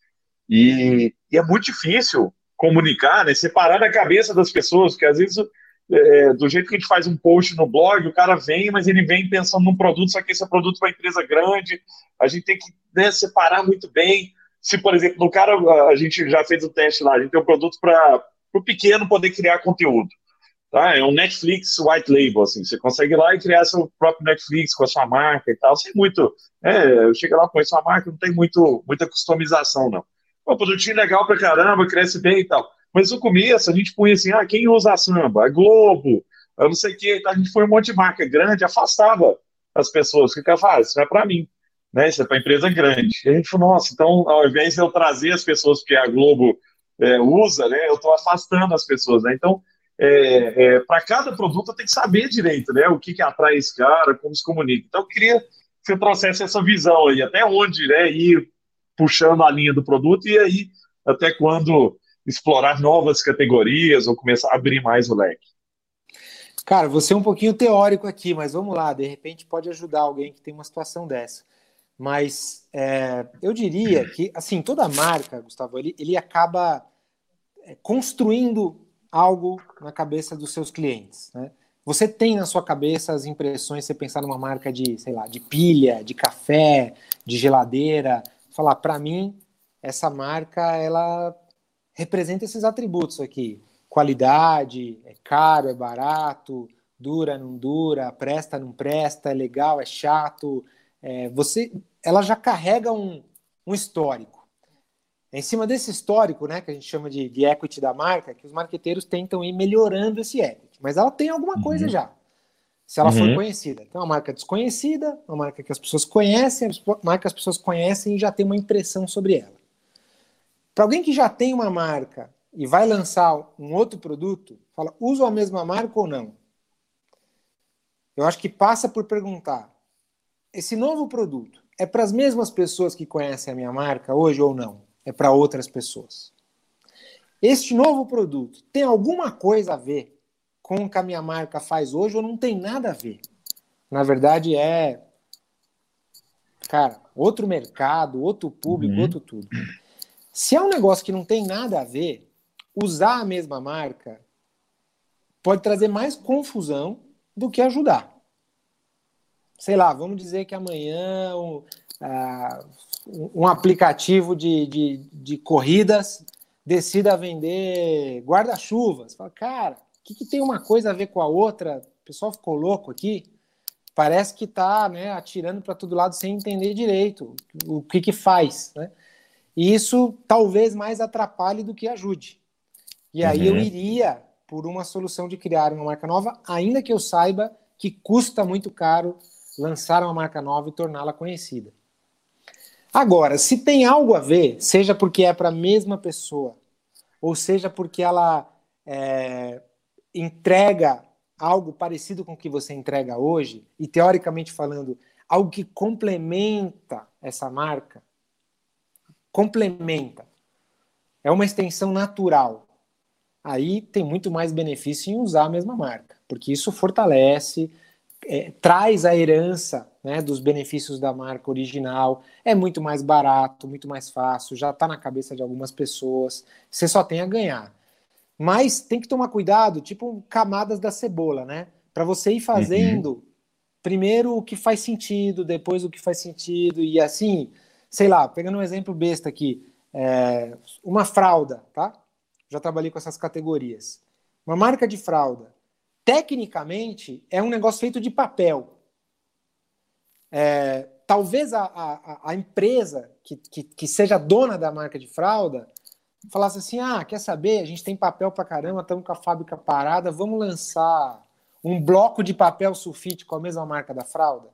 e, e, é muito difícil comunicar, né? Separar da cabeça das pessoas, porque às vezes, é, do jeito que a gente faz um post no blog, o cara vem, mas ele vem pensando num produto, só que esse é produto para empresa grande, a gente tem que né, separar muito bem. se, por exemplo, no cara, a gente já fez o teste lá, a gente tem um produto para o pequeno poder criar conteúdo. Tá? É um Netflix white label, assim, você consegue ir lá e criar seu próprio Netflix com a sua marca e tal, sem muito, é, chega lá, põe sua marca, não tem muito, muita customização, não. O produtinho legal pra caramba, cresce bem e tal. Mas no começo a gente punha assim, ah, quem usa a samba? A Globo, eu não sei o que, a gente foi um monte de marca grande, afastava as pessoas, o que eu faço? Isso não é para mim, né? Isso é para empresa grande. E a gente falou, nossa, então ao invés de eu trazer as pessoas que a Globo é, usa, né, eu estou afastando as pessoas, né? Então, é, é, para cada produto tem que saber direito, né? O que, que atrai esse cara, como se comunica. Então, eu queria que você trouxesse essa visão aí, até onde né, ir puxando a linha do produto e aí até quando explorar novas categorias ou começar a abrir mais o leque. Cara, você é um pouquinho teórico aqui, mas vamos lá, de repente pode ajudar alguém que tem uma situação dessa. Mas é, eu diria que, assim, toda marca, Gustavo, ele, ele acaba é, construindo algo na cabeça dos seus clientes, né? Você tem na sua cabeça as impressões, você pensar numa marca de, sei lá, de pilha, de café, de geladeira, falar, para mim, essa marca, ela representa esses atributos aqui qualidade, é caro, é barato, dura, não dura, presta, não presta, é legal, é chato. É, você, ela já carrega um, um histórico. É em cima desse histórico, né, que a gente chama de, de equity da marca, que os marqueteiros tentam ir melhorando esse equity. Mas ela tem alguma coisa uhum. já, se ela uhum. for conhecida. Então, é uma marca desconhecida, uma marca que as pessoas conhecem, uma marca que as pessoas conhecem e já tem uma impressão sobre ela. Para alguém que já tem uma marca e vai lançar um outro produto, fala, uso a mesma marca ou não? Eu acho que passa por perguntar: esse novo produto é para as mesmas pessoas que conhecem a minha marca hoje ou não? É para outras pessoas. Este novo produto tem alguma coisa a ver com o que a minha marca faz hoje ou não tem nada a ver? Na verdade, é. Cara, outro mercado, outro público, uhum. outro tudo. Se é um negócio que não tem nada a ver, usar a mesma marca pode trazer mais confusão do que ajudar. Sei lá, vamos dizer que amanhã uh, um aplicativo de, de, de, corridas decida vender guarda-chuvas. Fala, cara, o que, que, tem uma coisa a ver com a outra? O pessoal ficou louco aqui. Parece que está né, atirando para todo lado sem entender direito o que, que faz. Né? E isso talvez mais atrapalhe do que ajude. E aí uhum. eu iria por uma solução de criar uma marca nova, ainda que eu saiba que custa muito caro lançar uma marca nova e torná-la conhecida. Agora, se tem algo a ver, seja porque é para a mesma pessoa, ou seja porque ela é, entrega algo parecido com o que você entrega hoje, e teoricamente falando, algo que complementa essa marca, complementa, é uma extensão natural. Aí tem muito mais benefício em usar a mesma marca, porque isso fortalece, é, traz a herança né, dos benefícios da marca original, é muito mais barato, muito mais fácil, já está na cabeça de algumas pessoas, você só tem a ganhar. Mas tem que tomar cuidado, tipo camadas da cebola, né? Para você ir fazendo uhum. primeiro o que faz sentido, depois o que faz sentido, e assim, sei lá, pegando um exemplo besta aqui, é, uma fralda, tá? já trabalhei com essas categorias. Uma marca de fralda, tecnicamente, é um negócio feito de papel. É, talvez a, a, a empresa que, que, que, seja dona da marca de fralda falasse assim: ah, quer saber? A gente tem papel pra caramba, estamos com a fábrica parada, vamos lançar um bloco de papel sulfite com a mesma marca da fralda?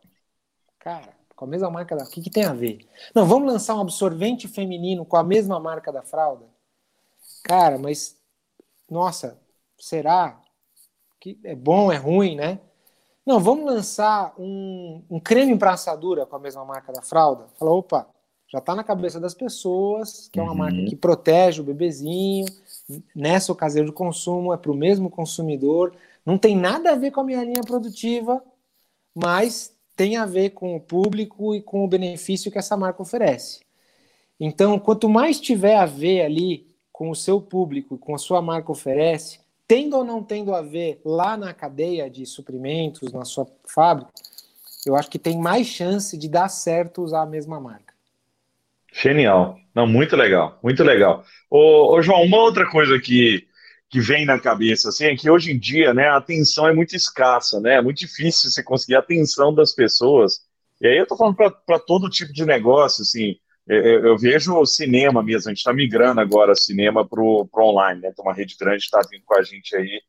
Cara, com a mesma marca da. O que, que tem a ver? Não, vamos lançar um absorvente feminino com a mesma marca da fralda? cara, mas nossa, será que é bom, é ruim, né? Não, vamos lançar um, um creme para assadura com a mesma marca da fralda. Fala, opa, já está na cabeça das pessoas que é uma uhum. marca que protege o bebezinho nessa ocasião de consumo, é para o mesmo consumidor, não tem nada a ver com a minha linha produtiva, mas tem a ver com o público e com o benefício que essa marca oferece. Então, quanto mais tiver a ver ali com o seu público, com a sua marca oferece, tendo ou não tendo a ver lá na cadeia de suprimentos, na sua fábrica, eu acho que tem mais chance de dar certo usar a mesma marca. Genial. Não, muito legal, muito legal. Ô, ô, João, uma outra coisa que, que vem na cabeça, assim, é que hoje em dia, né, a atenção é muito escassa, né? É muito difícil você conseguir a atenção das pessoas. E aí eu tô falando para todo tipo de negócio, assim, eu, eu vejo o cinema mesmo, a gente está migrando agora cinema para o online, né? Tem uma rede grande está vindo com a gente aí,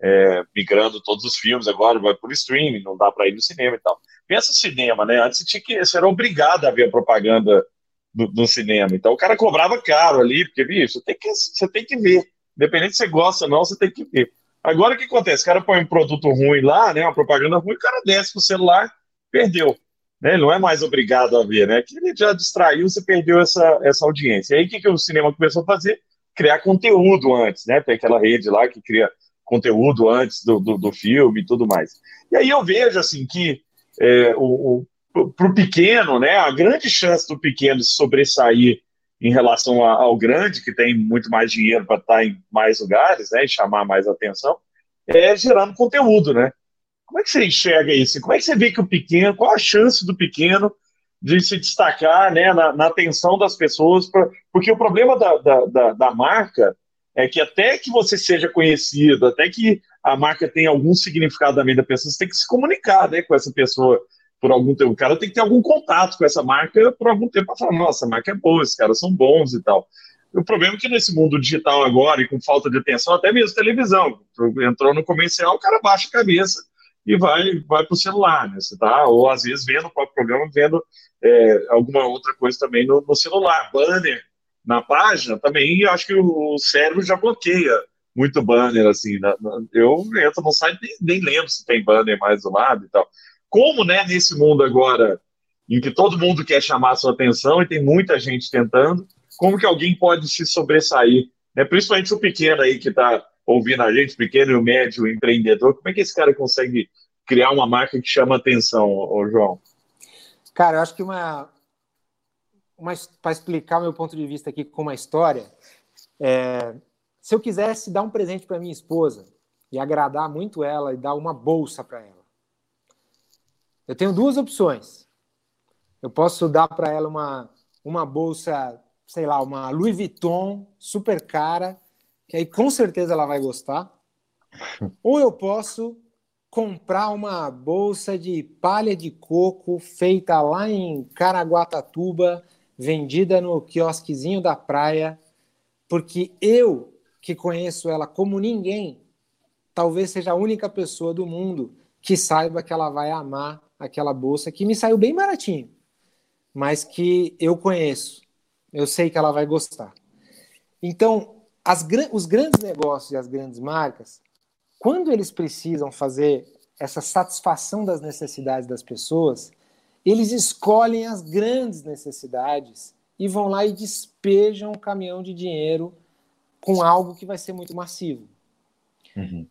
é, migrando todos os filmes agora, vai por streaming, não dá para ir no cinema e tal. Pensa o cinema, né? Antes você, tinha que, você era obrigado a ver a propaganda do, do, cinema. Então o cara cobrava caro ali, porque, bicho, tem que, você tem que ver. Independente se você gosta ou não, você tem que ver. Agora o que acontece? O cara põe um produto ruim lá, né? Uma propaganda ruim, o cara desce pro celular, perdeu. Né? Ele não é mais obrigado a ver, né? Que ele já distraiu, você perdeu essa, essa audiência. E aí o que, que o cinema começou a fazer? Criar conteúdo antes, né? Tem aquela rede lá que cria conteúdo antes do, do, do filme e tudo mais. E aí eu vejo assim que é, o, o pequeno, né, a grande chance do pequeno sobressair em relação ao grande, que tem muito mais dinheiro para estar em mais lugares, né, e chamar mais atenção, é gerando conteúdo, né? Como é que você enxerga isso? Como é que você vê que o pequeno, qual a chance do pequeno de se destacar né, na, na atenção das pessoas? Pra, porque o problema da, da, da, da marca é que até que você seja conhecido, até que a marca tenha algum significado na vida da pessoa, você tem que se comunicar né, com essa pessoa por algum tempo. O cara tem que ter algum contato com essa marca por algum tempo para falar, nossa, a marca é boa, esses caras são bons e tal. O problema é que nesse mundo digital agora, e com falta de atenção, até mesmo televisão, entrou no comercial, o cara baixa a cabeça e vai, vai para o celular, né? Você tá, ou às vezes vendo o próprio programa, vendo é, alguma outra coisa também no, no, celular. Banner na página também, acho que o cérebro já bloqueia muito banner, assim. Na, na, eu entro no site nem, nem lembro se tem banner mais do lado e tal como, né, nesse mundo agora em que todo mundo quer chamar sua atenção e tem muita gente tentando, como que alguém pode se sobressair, né? Principalmente o pequeno aí que está ouvindo a gente, pequeno e médio empreendedor, como é que esse cara consegue criar uma marca que chama atenção, ô, João? Cara, eu acho que uma, uma para explicar meu ponto de vista aqui com uma história, é, se eu quisesse dar um presente para minha esposa e agradar muito ela e dar uma bolsa para ela eu tenho duas opções. Eu posso dar para ela uma, uma bolsa, sei lá, uma Louis Vuitton super cara, que aí com certeza ela vai gostar. Ou eu posso comprar uma bolsa de palha de coco feita lá em Caraguatatuba, vendida no quiosquezinho da praia, porque eu, que conheço ela como ninguém, talvez seja a única pessoa do mundo que saiba que ela vai amar aquela bolsa que me saiu bem baratinho, mas que eu conheço, eu sei que ela vai gostar. Então, as, os grandes negócios e as grandes marcas, quando eles precisam fazer essa satisfação das necessidades das pessoas, eles escolhem as grandes necessidades e vão lá e despejam um caminhão de dinheiro com algo que vai ser muito massivo. Uhum.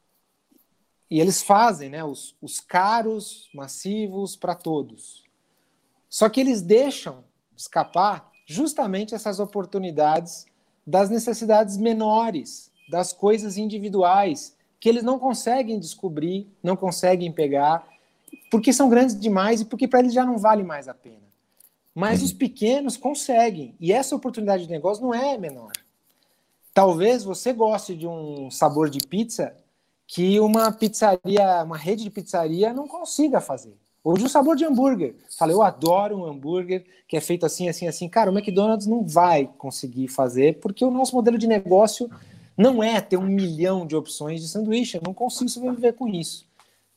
E eles fazem né, os, os caros, massivos para todos. Só que eles deixam escapar justamente essas oportunidades das necessidades menores, das coisas individuais, que eles não conseguem descobrir, não conseguem pegar, porque são grandes demais e porque para eles já não vale mais a pena. Mas os pequenos conseguem, e essa oportunidade de negócio não é menor. Talvez você goste de um sabor de pizza que uma pizzaria, uma rede de pizzaria não consiga fazer. Ou de um sabor de hambúrguer. Falei, eu adoro um hambúrguer que é feito assim, assim, assim. Cara, o McDonald's não vai conseguir fazer porque o nosso modelo de negócio não é ter um milhão de opções de sanduíche. Eu não consigo sobreviver com isso.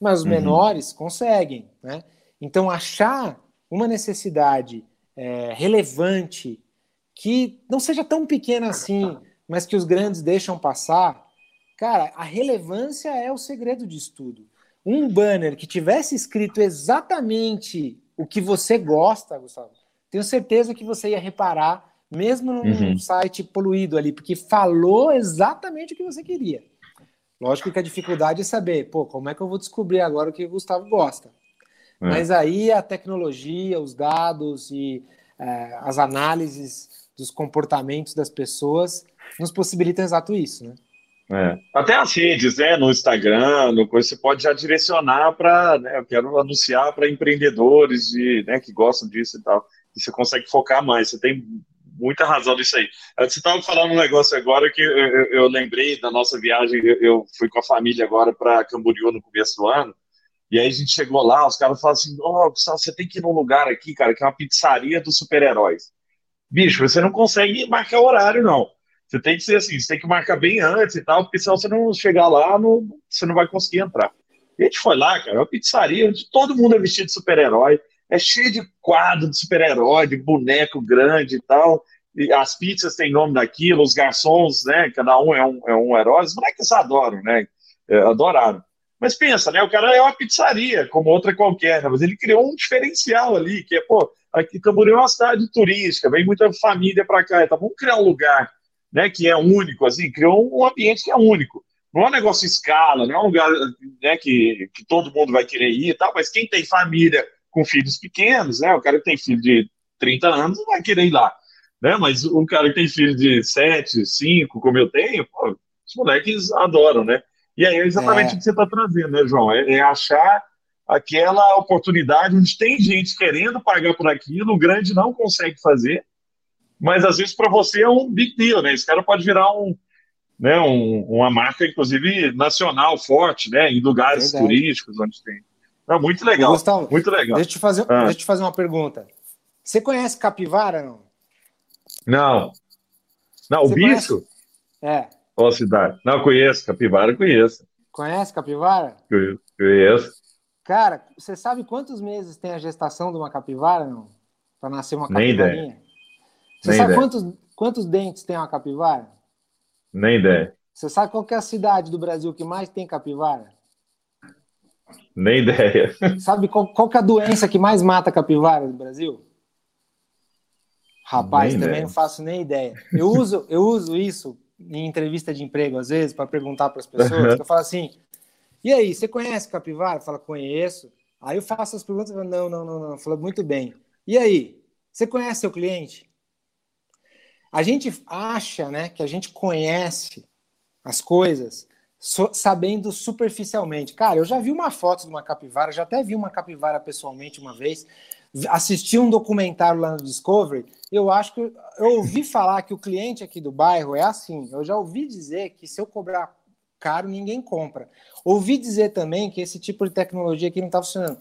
Mas os uhum. menores conseguem, né? Então, achar uma necessidade é, relevante que não seja tão pequena assim, mas que os grandes deixam passar, Cara, a relevância é o segredo de estudo. Um banner que tivesse escrito exatamente o que você gosta, Gustavo, tenho certeza que você ia reparar, mesmo num uhum. site poluído ali, porque falou exatamente o que você queria. Lógico que a dificuldade é saber, pô, como é que eu vou descobrir agora o que o Gustavo gosta? É. Mas aí a tecnologia, os dados e é, as análises dos comportamentos das pessoas nos possibilitam exato isso, né? É. Até as redes, né? No Instagram, no coisa, você pode já direcionar para, né, eu quero anunciar para empreendedores de, né, que gostam disso e tal. E você consegue focar mais. Você tem muita razão nisso aí. Você estava falando um negócio agora que eu, eu, eu lembrei da nossa viagem. Eu, eu, fui com a família agora para Camboriú no começo do ano. E aí a gente chegou lá, os caras falaram assim: Ó, oh, você tem que ir num lugar aqui, cara, que é uma pizzaria dos super-heróis. Bicho, você não consegue marcar horário, não. Você tem que ser assim, você tem que marcar bem antes e tal, porque senão você não chegar lá, você não vai conseguir entrar. E a gente foi lá, cara, é uma pizzaria onde todo mundo é vestido de super-herói, é cheio de quadro de super-herói, de boneco grande e tal. E as pizzas têm nome daquilo, os garçons, né? Cada um é um, é um herói. Os moleques adoram, né? É, adoraram. Mas pensa, né? O cara é uma pizzaria, como outra qualquer, né? mas ele criou um diferencial ali, que é, pô, aqui Camboriú é uma cidade turística, vem muita família para cá, então vamos criar um lugar, né, que é único, assim, criou um ambiente que é único. Não é um negócio escala, não é um lugar né, que, que todo mundo vai querer ir e tal, mas quem tem família com filhos pequenos, né? O cara que tem filho de 30 anos não vai querer ir lá, né? Mas um cara que tem filho de 7, 5, como eu tenho, pô, os moleques adoram, né? E aí é exatamente é. o que você está trazendo, né, João? É, é, achar aquela oportunidade onde tem gente querendo pagar por aquilo, o grande não consegue fazer, mas às vezes para você é um big deal, né? Esse cara pode virar um, né, um, uma marca, inclusive, nacional forte, né? Em lugares Verdade. turísticos onde tem. É muito legal. Gustavo, muito legal. Deixa eu, te fazer, ah. deixa eu te fazer uma pergunta. Você conhece capivara, não? Não. Não, Você o bicho? Conhece? É. Qual cidade? Não, conheço. Capivara, conheço. Conhece capivara? Conheço. Cara, você sabe quantos meses tem a gestação de uma capivara, não? Para nascer uma capivarinha? Nem ideia. Você Nem sabe ideia. Quantos, quantos dentes tem uma capivara? Nem ideia. Você sabe qual é a cidade do Brasil que mais tem capivara? Nem ideia. Sabe qual, qual é a doença que mais mata capivara no Brasil? Rapaz, nem também ideia. não faço nem ideia. Eu uso, eu uso isso em entrevista de emprego, às vezes, para perguntar para as pessoas. eu falo assim: e aí, você conhece capivara? Fala, conheço. Aí eu faço as perguntas e falo, não, não, não, não. Fala, muito bem. E aí, você conhece seu cliente? A gente acha né, que a gente conhece as coisas so, sabendo superficialmente. Cara, eu já vi uma foto de uma capivara, já até vi uma capivara pessoalmente uma vez, assisti um documentário lá no Discovery, eu acho que eu ouvi falar que o cliente aqui do bairro é assim. Eu já ouvi dizer que se eu cobrar caro, ninguém compra. Ouvi dizer também que esse tipo de tecnologia aqui não está funcionando.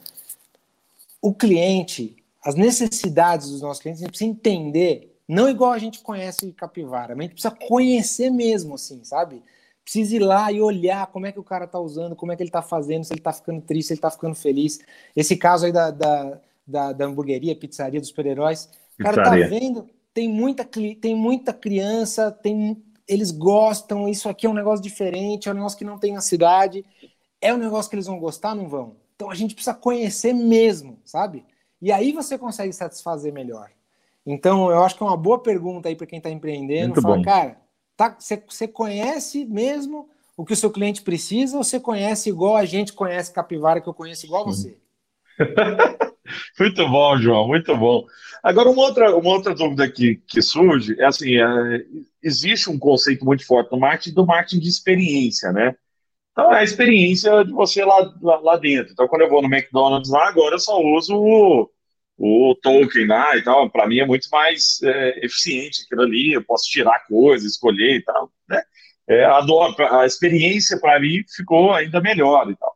O cliente, as necessidades dos nossos clientes, a gente precisa entender, não igual a gente conhece capivara, mas a gente precisa conhecer mesmo, assim, sabe? precisa ir lá e olhar como é que o cara tá usando, como é que ele tá fazendo, se ele tá ficando triste, se ele tá ficando feliz. Esse caso aí da, da, da, da hamburgueria, pizzaria dos super-heróis, o cara tá vendo, tem muita, tem muita criança, tem, eles gostam, isso aqui é um negócio diferente, é um negócio que não tem na cidade, é um negócio que eles vão gostar, não vão? Então a gente precisa conhecer mesmo, sabe? E aí você consegue satisfazer melhor. Então eu acho que é uma boa pergunta aí para quem está empreendendo, Muito falar, bom. cara, Tá, você, você conhece mesmo o que o seu cliente precisa ou você conhece igual a gente conhece capivara, que eu conheço igual você? muito bom, João, muito bom. Agora, uma outra, uma outra dúvida que, que surge é assim: é, existe um conceito muito forte no marketing do marketing de experiência, né? Então, é a experiência de você lá, lá, lá dentro. Então, quando eu vou no McDonald's lá, agora eu só uso o, o token lá e tal, para mim é muito mais é, eficiente aquilo ali, eu posso tirar coisas, escolher e tal, né? É, adoro, a experiência para mim ficou ainda melhor e tal.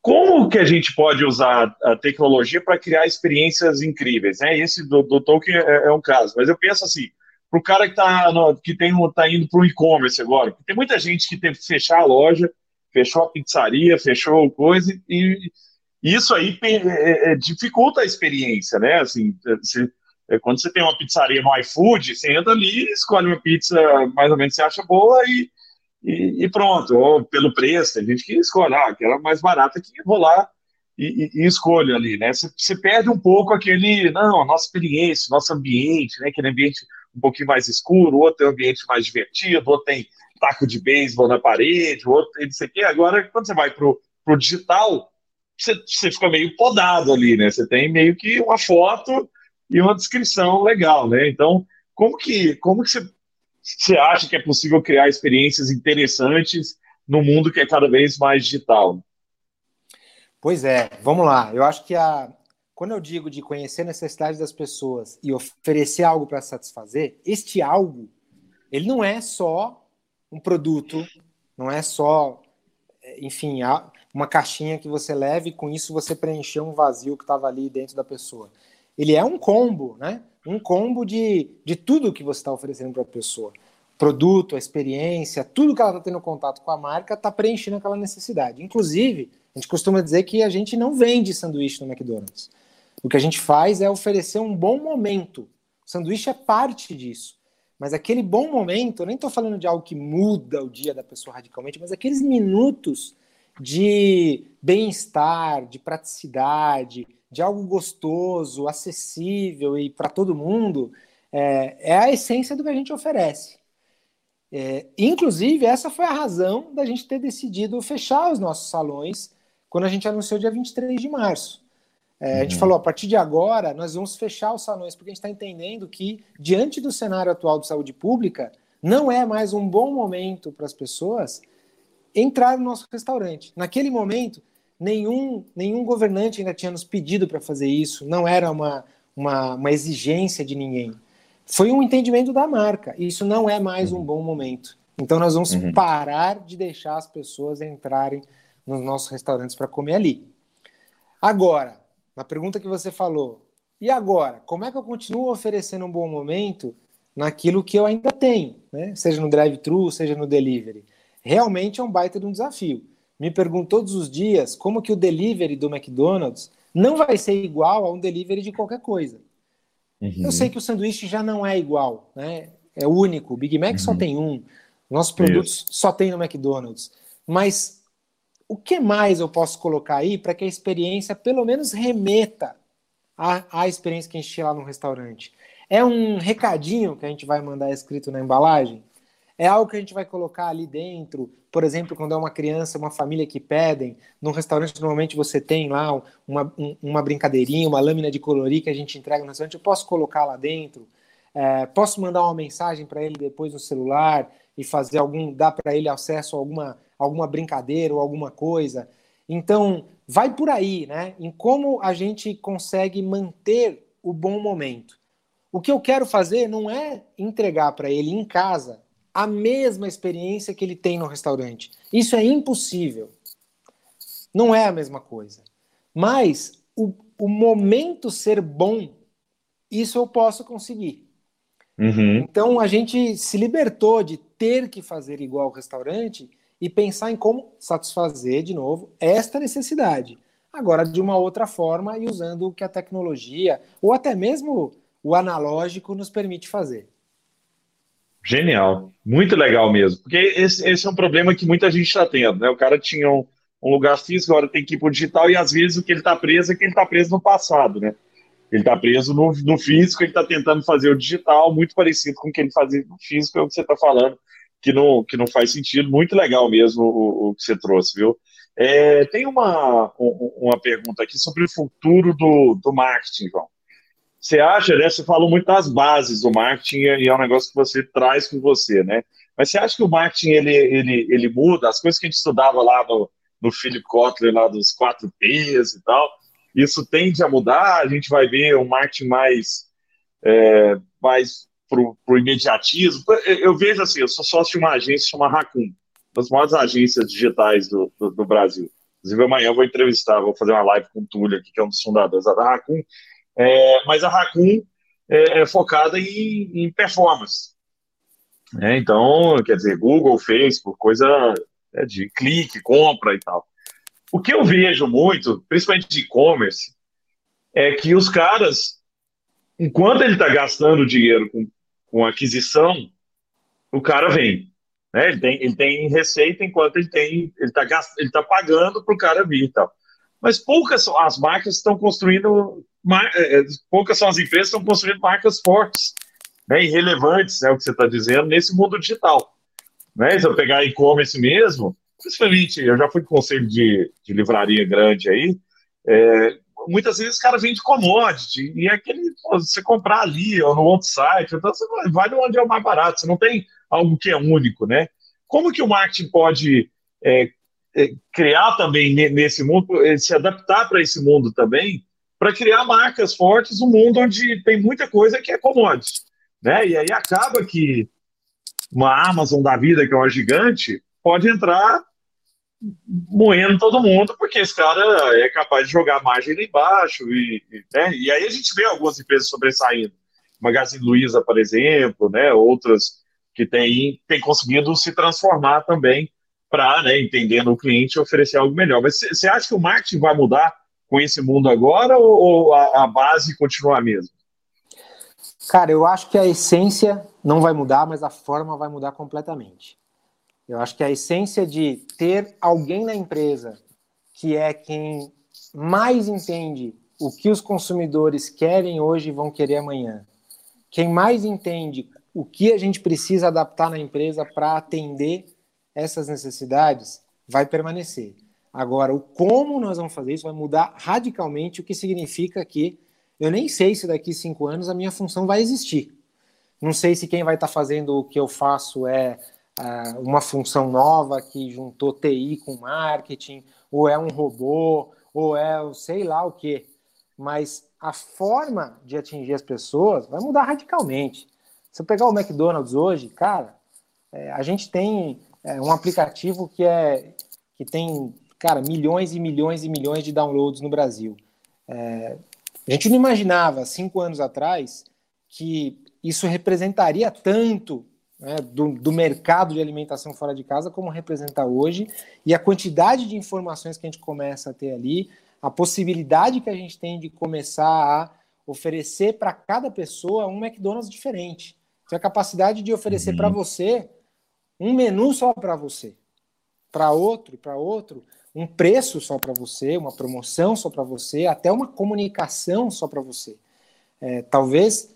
Como que a gente pode usar a tecnologia para criar experiências incríveis? Né? Esse do, do token é, é, um caso, mas eu penso assim, para o cara que está que tem, tá indo para o e-commerce agora, tem muita gente que teve que fechar a loja, fechou a pizzaria, fechou coisa e, isso aí é, é, é, dificulta a experiência, né? Assim, você, é, quando você tem uma pizzaria no iFood, você entra ali, escolhe uma pizza mais ou menos que você acha boa e, e, e, pronto. Ou pelo preço, tem gente que escolhe, ah, aquela mais barata que vou lá e, e, e escolho ali, né? Você, você, perde um pouco aquele, não, a nossa experiência, nosso ambiente, né? Aquele ambiente um pouquinho mais escuro, outro tem um ambiente mais divertido, outro tem taco de beisebol na parede, outro tem não sei o quê. Agora, quando você vai para o digital, você, você fica meio podado ali, né? Você tem meio que uma foto e uma descrição legal, né? Então, como que, como que você, você acha que é possível criar experiências interessantes no mundo que é cada vez mais digital? Pois é, vamos lá. Eu acho que a, quando eu digo de conhecer a necessidade das pessoas e oferecer algo para satisfazer, este algo, ele não é só um produto, não é só, enfim, uma caixinha que você leva e com isso você preencher um vazio que estava ali dentro da pessoa. Ele é um combo, né? Um combo de, de tudo que você está oferecendo para a pessoa. Produto, a experiência, tudo que ela está tendo contato com a marca está preenchendo aquela necessidade. Inclusive, a gente costuma dizer que a gente não vende sanduíche no McDonald's. O que a gente faz é oferecer um bom momento. O sanduíche é parte disso. Mas aquele bom momento, eu nem estou falando de algo que muda o dia da pessoa radicalmente, mas aqueles minutos de bem-estar, de praticidade, de algo gostoso, acessível e para todo mundo, é, é, a essência do que a gente oferece. É, inclusive, essa foi a razão da gente ter decidido fechar os nossos salões quando a gente anunciou dia 23 de março. É, uhum. A gente uhum. falou, a partir de agora, nós vamos fechar os salões, porque a gente está entendendo que, diante do cenário atual de saúde pública, não é mais um bom momento para as pessoas entrar no nosso restaurante. Naquele momento, nenhum, nenhum governante ainda tinha nos pedido para fazer isso, não era uma, uma, uma, exigência de ninguém. Foi um entendimento da marca. Isso não é mais um uhum. bom momento. Então, nós vamos uhum. parar de deixar as pessoas entrarem nos nossos restaurantes para comer ali. Agora, na pergunta que você falou, e agora? Como é que eu continuo oferecendo um bom momento naquilo que eu ainda tenho, né? seja no drive-thru, seja no delivery? Realmente é um baita de um desafio. Me pergunto todos os dias como que o delivery do McDonald's não vai ser igual a um delivery de qualquer coisa. Uhum. Eu sei que o sanduíche já não é igual, né? É único. O Big Mac uhum. só tem um. Nossos produtos Isso. só tem no McDonald's. Mas o que mais eu posso colocar aí para que a experiência pelo menos remeta à, à experiência que a gente tinha lá no restaurante? É um recadinho que a gente vai mandar escrito na embalagem? É algo que a gente vai colocar ali dentro? Por exemplo, quando é uma criança, uma família que pedem, num restaurante normalmente você tem lá uma, uma brincadeirinha, uma lâmina de colorir que a gente entrega no restaurante, eu posso colocar lá dentro? É, posso mandar uma mensagem para ele depois no celular e fazer algum, dar para ele acesso a alguma alguma brincadeira ou alguma coisa. Então, vai por aí, né? Em como a gente consegue manter o bom momento. O que eu quero fazer não é entregar para ele em casa a mesma experiência que ele tem no restaurante. Isso é impossível. Não é a mesma coisa. Mas o, o momento ser bom, isso eu posso conseguir. Uhum. Então a gente se libertou de ter que fazer igual ao restaurante e pensar em como satisfazer de novo esta necessidade. Agora, de uma outra forma e usando o que a tecnologia, ou até mesmo o analógico, nos permite fazer. Genial, muito legal mesmo, porque esse, esse é um problema que muita gente está tendo, né? O cara tinha um, um, lugar físico, agora tem que ir para o digital, e às vezes o que ele está preso é que ele está preso no passado, né? Ele está preso no, no físico, ele está tentando fazer o digital, muito parecido com o que ele fazia no físico, é o que você está falando que não, que não faz sentido. Muito legal mesmo o, o que você trouxe, viu? É, tem uma, uma pergunta aqui sobre o futuro do, do marketing, João. Você acha, né? Você falou muito das bases do marketing e é um negócio que você traz com você, né? Mas você acha que o marketing ele, ele, ele muda? As coisas que a gente estudava lá no, no Philip Kotler, lá dos quatro P's e tal, isso tende a mudar? A gente vai ver um marketing mais, é, mais para o imediatismo. Eu vejo assim, eu sou sócio de uma agência chamada Raccoon, uma das maiores agências digitais do, do, do, Brasil. Inclusive, amanhã eu vou entrevistar, vou fazer uma live com o Túlio aqui, que é um dos fundadores da Raccoon. É, mas a Raccoon é, é focada em, em performance. É, então, quer dizer, Google, Facebook, coisa é, de clique, compra e tal. O que eu vejo muito, principalmente de e-commerce, é que os caras, enquanto ele está gastando dinheiro com com aquisição, o cara vem. Né? Ele, tem, ele tem receita enquanto ele tem, ele está ele tá pagando para o cara vir e tal. Mas poucas as marcas estão construindo, é, é, poucas são as empresas que estão construindo marcas fortes, né, é o que você está dizendo, nesse mundo digital. Né? Se eu pegar e-commerce mesmo, principalmente, eu já fui conselho de, de livraria grande aí, é, muitas vezes o cara vende commodity, e é aquele, você comprar ali ou no outro site, então você vai onde é o mais barato, você não tem algo que é único, né? Como que o marketing pode é, é, criar também nesse mundo, é, se adaptar para esse mundo também, para criar marcas fortes no mundo onde tem muita coisa que é commodity. Né? E aí acaba que uma Amazon da vida, que é uma gigante, pode entrar moendo todo mundo, porque esse cara é capaz de jogar margem lá embaixo. E, né? e aí a gente vê algumas empresas sobressaindo. Magazine Luiza, por exemplo, né? outras que têm, têm conseguido se transformar também para, né, entendendo o cliente, oferecer algo melhor. Mas você acha que o marketing vai mudar com esse mundo agora ou, ou a, a base continua a mesma? Cara, eu acho que a essência não vai mudar, mas a forma vai mudar completamente. Eu acho que a essência de ter alguém na empresa que é quem mais entende o que os consumidores querem hoje e vão querer amanhã, quem mais entende o que a gente precisa adaptar na empresa para atender essas necessidades, vai permanecer. Agora, o como nós vamos fazer isso vai mudar radicalmente, o que significa que eu nem sei se daqui cinco anos a minha função vai existir. Não sei se quem vai estar tá fazendo o que eu faço é uh, uma função nova que juntou TI com marketing, ou é um robô, ou é sei lá o que. Mas a forma de atingir as pessoas vai mudar radicalmente. Se eu pegar o McDonald's hoje, cara, é, a gente tem é, um aplicativo que é que tem, cara, milhões e milhões e milhões de downloads no Brasil. É, a gente não imaginava cinco anos atrás que isso representaria tanto né, do, do, mercado de alimentação fora de casa como representa hoje, e a quantidade de informações que a gente começa a ter ali, a possibilidade que a gente tem de começar a oferecer para cada pessoa um McDonald's diferente. Tem a capacidade de oferecer uhum. para você um menu só para você, para outro, para outro, um preço só para você, uma promoção só para você, até uma comunicação só para você. É, talvez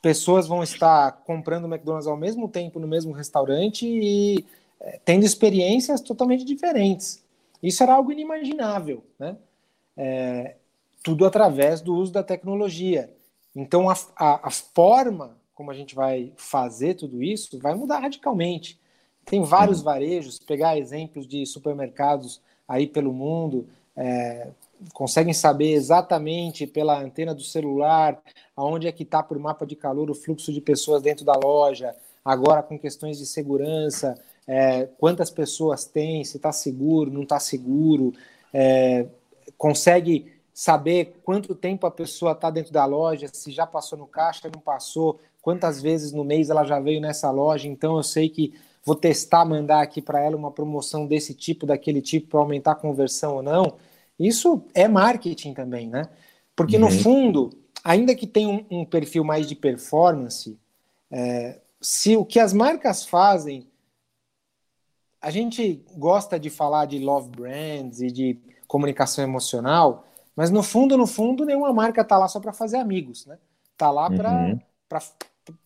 pessoas vão estar comprando McDonald's ao mesmo tempo no mesmo restaurante e é, tendo experiências totalmente diferentes. Isso era algo inimaginável, né? É, tudo através do uso da tecnologia. Então, a, a, a, forma como a gente vai fazer tudo isso vai mudar radicalmente. Tem vários uhum. varejos, pegar exemplos de supermercados aí pelo mundo, é, conseguem saber exatamente pela antena do celular aonde é que está por mapa de calor o fluxo de pessoas dentro da loja, agora com questões de segurança, é, quantas pessoas tem, se está seguro, não está seguro, é, consegue saber quanto tempo a pessoa está dentro da loja, se já passou no caixa, não passou, quantas vezes no mês ela já veio nessa loja, então eu sei que vou testar, mandar aqui para ela uma promoção desse tipo, daquele tipo, para aumentar a conversão ou não. Isso é marketing também, né? Porque uhum. no fundo, ainda que tenha um, um perfil mais de performance, é, se o que as marcas fazem, a gente gosta de falar de love brands e de comunicação emocional, mas no fundo, no fundo, nenhuma marca está lá só para fazer amigos, né? Tá lá uhum.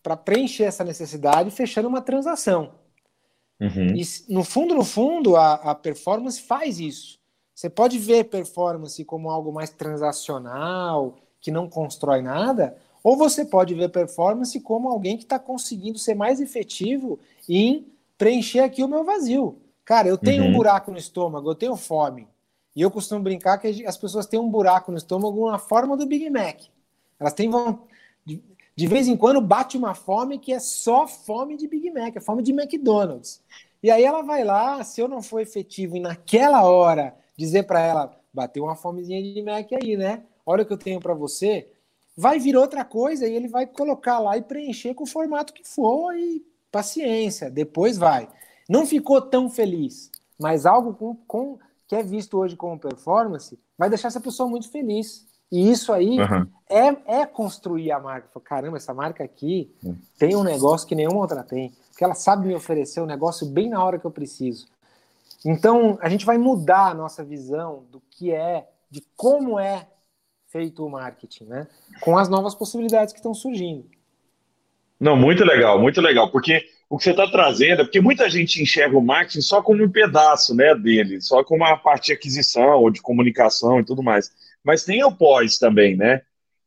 para preencher essa necessidade, fechando uma transação. Uhum. E no fundo, no fundo, a, a performance faz isso. Você pode ver performance como algo mais transacional, que não constrói nada, ou você pode ver performance como alguém que está conseguindo ser mais efetivo em preencher aqui o meu vazio. Cara, eu tenho uhum. um buraco no estômago, eu tenho fome. E eu costumo brincar que as pessoas têm um buraco no estômago na forma do Big Mac. Elas têm de vez em quando bate uma fome que é só fome de Big Mac, é fome de McDonald's. E aí ela vai lá, se eu não for efetivo e naquela hora dizer para ela, bateu uma fomezinha de Mac aí, né? Olha o que eu tenho para você. Vai vir outra coisa e ele vai colocar lá e preencher com o formato que for e paciência, depois vai. Não ficou tão feliz, mas algo com, com que é visto hoje como performance vai deixar essa pessoa muito feliz. E isso aí uhum. é, é construir a marca. Caramba, essa marca aqui uhum. tem um negócio que nenhuma outra tem. Porque ela sabe me oferecer um negócio bem na hora que eu preciso. Então, a gente vai mudar a nossa visão do que é, de como é feito o marketing, né? Com as novas possibilidades que estão surgindo. Não, muito legal, muito legal, porque o que você está trazendo é porque muita gente enxerga o marketing só como um pedaço né, dele, só como uma parte de aquisição ou de comunicação e tudo mais mas tem o pós também, né?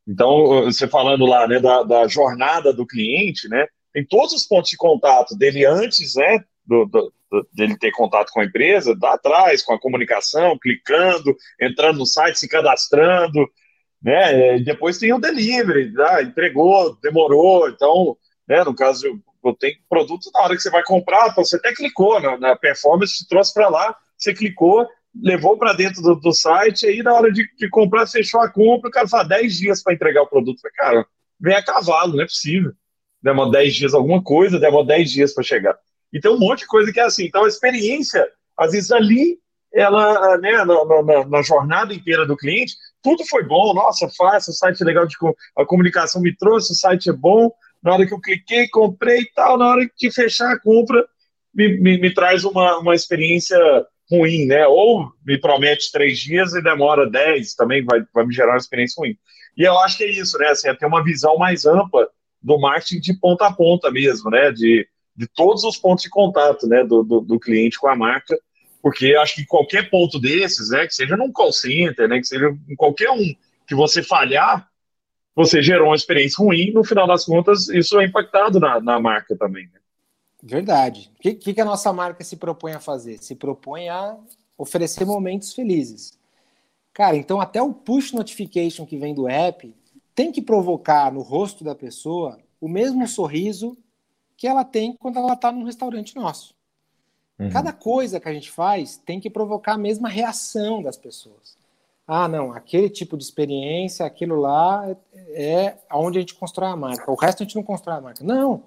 Então, você falando lá né, da, da jornada do cliente, né? Tem todos os pontos de contato dele antes, né? Do, do, dele ter contato com a empresa, lá atrás, com a comunicação, clicando, entrando no site, se cadastrando. né? É, depois tem o delivery, né? entregou, demorou, então, né, no caso, eu tenho produto na hora que você vai comprar, você até clicou na, na performance, te trouxe para lá, você clicou, levou para dentro do, do, site, aí na hora de, de, comprar, fechou a compra, o cara fala 10 dias para entregar o produto. Falei, cara, vem a cavalo, não é possível. Demora 10 dias alguma coisa, demora 10 dias para chegar. E tem um monte de coisa que é assim. Então, a experiência, às vezes ali, ela, né, na, na, na jornada inteira do cliente, tudo foi bom, nossa, fácil, o site é legal, de, a comunicação me trouxe, o site é bom, na hora que eu cliquei, comprei e tal, na hora de fechar a compra, me, me, me traz uma, uma experiência ruim, né? Ou me promete três dias e demora dez, também vai, vai me gerar uma experiência ruim. E eu acho que é isso, né? Assim, é ter uma visão mais ampla do marketing de ponta a ponta mesmo, né? De, de todos os pontos de contato, né? Do, do, do cliente com a marca, porque acho que qualquer ponto desses, né? Que seja num call center, né? Que seja em qualquer um que você falhar, você gerou uma experiência ruim, no final das contas, isso é impactado na, na marca também, né? Verdade. O que, que a nossa marca se propõe a fazer? Se propõe a oferecer momentos felizes. Cara, então até o push notification que vem do app tem que provocar no rosto da pessoa o mesmo sorriso que ela tem quando ela está num restaurante nosso. Uhum. Cada coisa que a gente faz tem que provocar a mesma reação das pessoas. Ah, não, aquele tipo de experiência, aquilo lá é, é onde a gente constrói a marca. O resto a gente não constrói a marca. Não.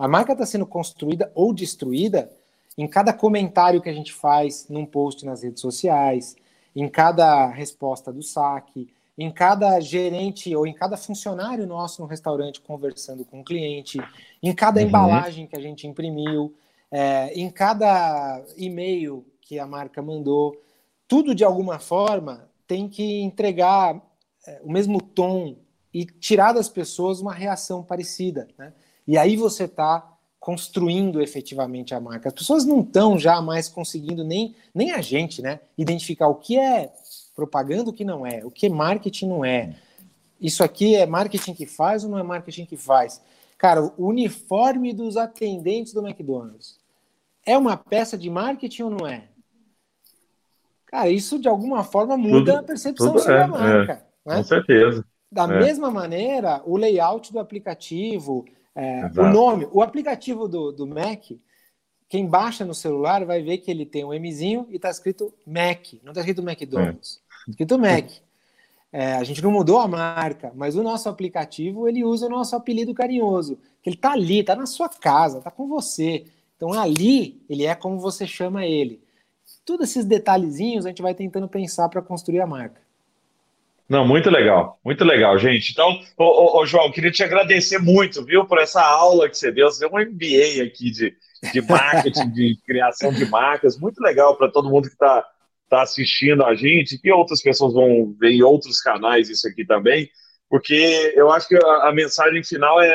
A marca está sendo construída ou destruída em cada comentário que a gente faz num post nas redes sociais, em cada resposta do saque, em cada gerente ou em cada funcionário nosso no restaurante conversando com o cliente, em cada uhum. embalagem que a gente imprimiu, é, em cada e-mail que a marca mandou. Tudo de alguma forma tem que entregar é, o mesmo tom e tirar das pessoas uma reação parecida. Né? E aí você está construindo efetivamente a marca. As pessoas não estão já mais conseguindo, nem, nem a gente, né? Identificar o que é propaganda, o que não é, o que marketing não é. Isso aqui é marketing que faz ou não é marketing que faz? Cara, o uniforme dos atendentes do McDonald's é uma peça de marketing ou não é? Cara, isso de alguma forma muda tudo, a percepção sobre é, a marca. É, né? Com certeza. Da é. mesma maneira, o layout do aplicativo, é, o nome, o aplicativo do, do Mac, quem baixa no celular vai ver que ele tem um Mzinho e está escrito Mac, não está escrito McDonald's, é. escrito Mac. É, a gente não mudou a marca, mas o nosso aplicativo ele usa o nosso apelido carinhoso, que ele está ali, está na sua casa, está com você. Então ali ele é como você chama ele. Todos esses detalhezinhos a gente vai tentando pensar para construir a marca. Não, muito legal, muito legal, gente. Então, ô, ô, ô, João, queria te agradecer muito, viu, por essa aula que você deu. Você deu um MBA aqui de, de marketing, de criação de marcas, muito legal para todo mundo que está tá assistindo a gente, que outras pessoas vão ver em outros canais isso aqui também, porque eu acho que a, a mensagem final é, é,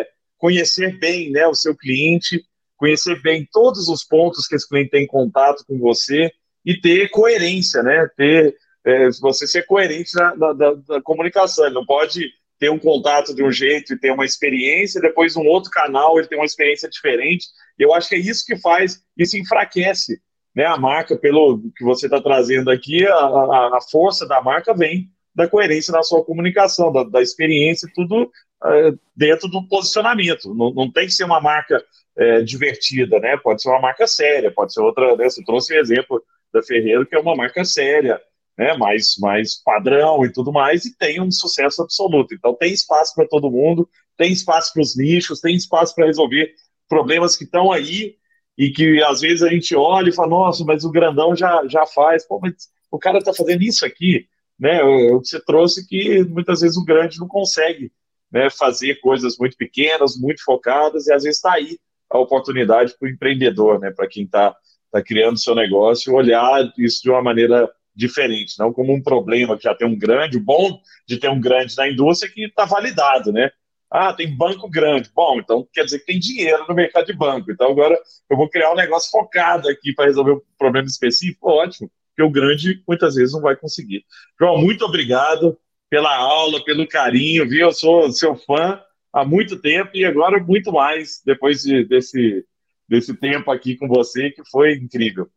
é, conhecer bem né, o seu cliente, conhecer bem todos os pontos que esse cliente tem em contato com você e ter coerência, né? Ter é, você ser coerente na, na, na, na, comunicação. Ele não pode ter um contato de um jeito e ter uma experiência, depois um outro canal ele tem uma experiência diferente. Eu acho que é isso que faz, isso enfraquece né, a marca, pelo que você está trazendo aqui, a, a, a, força da marca vem da coerência na sua comunicação, da, da experiência, tudo é, dentro do posicionamento. Não, não, tem que ser uma marca é, divertida, né? Pode ser uma marca séria, pode ser outra. Né? Você trouxe o exemplo da Ferreiro, que é uma marca séria né, mais, mais padrão e tudo mais, e tem um sucesso absoluto. Então tem espaço para todo mundo, tem espaço para os nichos, tem espaço para resolver problemas que estão aí e que às vezes a gente olha e fala, nossa, mas o grandão já, já faz, pô, mas o cara está fazendo isso aqui, né? O que você trouxe que muitas vezes o grande não consegue né, fazer coisas muito pequenas, muito focadas, e às vezes está aí a oportunidade para o empreendedor, né? Para quem está tá criando seu negócio, olhar isso de uma maneira diferente, não como um problema que já tem um grande, o bom de ter um grande na indústria é que está validado, né? Ah, tem banco grande. Bom, então quer dizer que tem dinheiro no mercado de banco. Então agora eu vou criar um negócio focado aqui para resolver um problema específico. Ótimo, porque o grande muitas vezes não vai conseguir. João, muito obrigado pela aula, pelo carinho, viu? Eu sou seu fã há muito tempo e agora muito mais depois de, desse, desse tempo aqui com você, que foi incrível.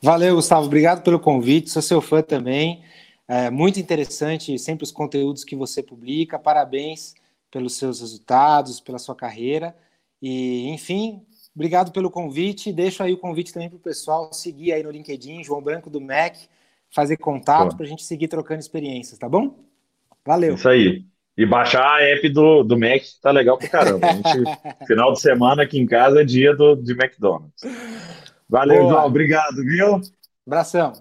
Valeu, Gustavo. Obrigado pelo convite. Sou seu fã também. É muito interessante sempre os conteúdos que você publica. Parabéns pelos seus resultados, pela sua carreira. E, enfim, obrigado pelo convite. Deixo aí o convite também para o pessoal seguir aí no LinkedIn, João Branco do MEC, fazer contato para a gente seguir trocando experiências, tá bom? Valeu. Isso aí. E baixar a app do, do Mac tá legal pra caramba. Gente, final de semana aqui em casa é dia do, de McDonald's. Valeu, Boa. João. Obrigado, viu? Abração.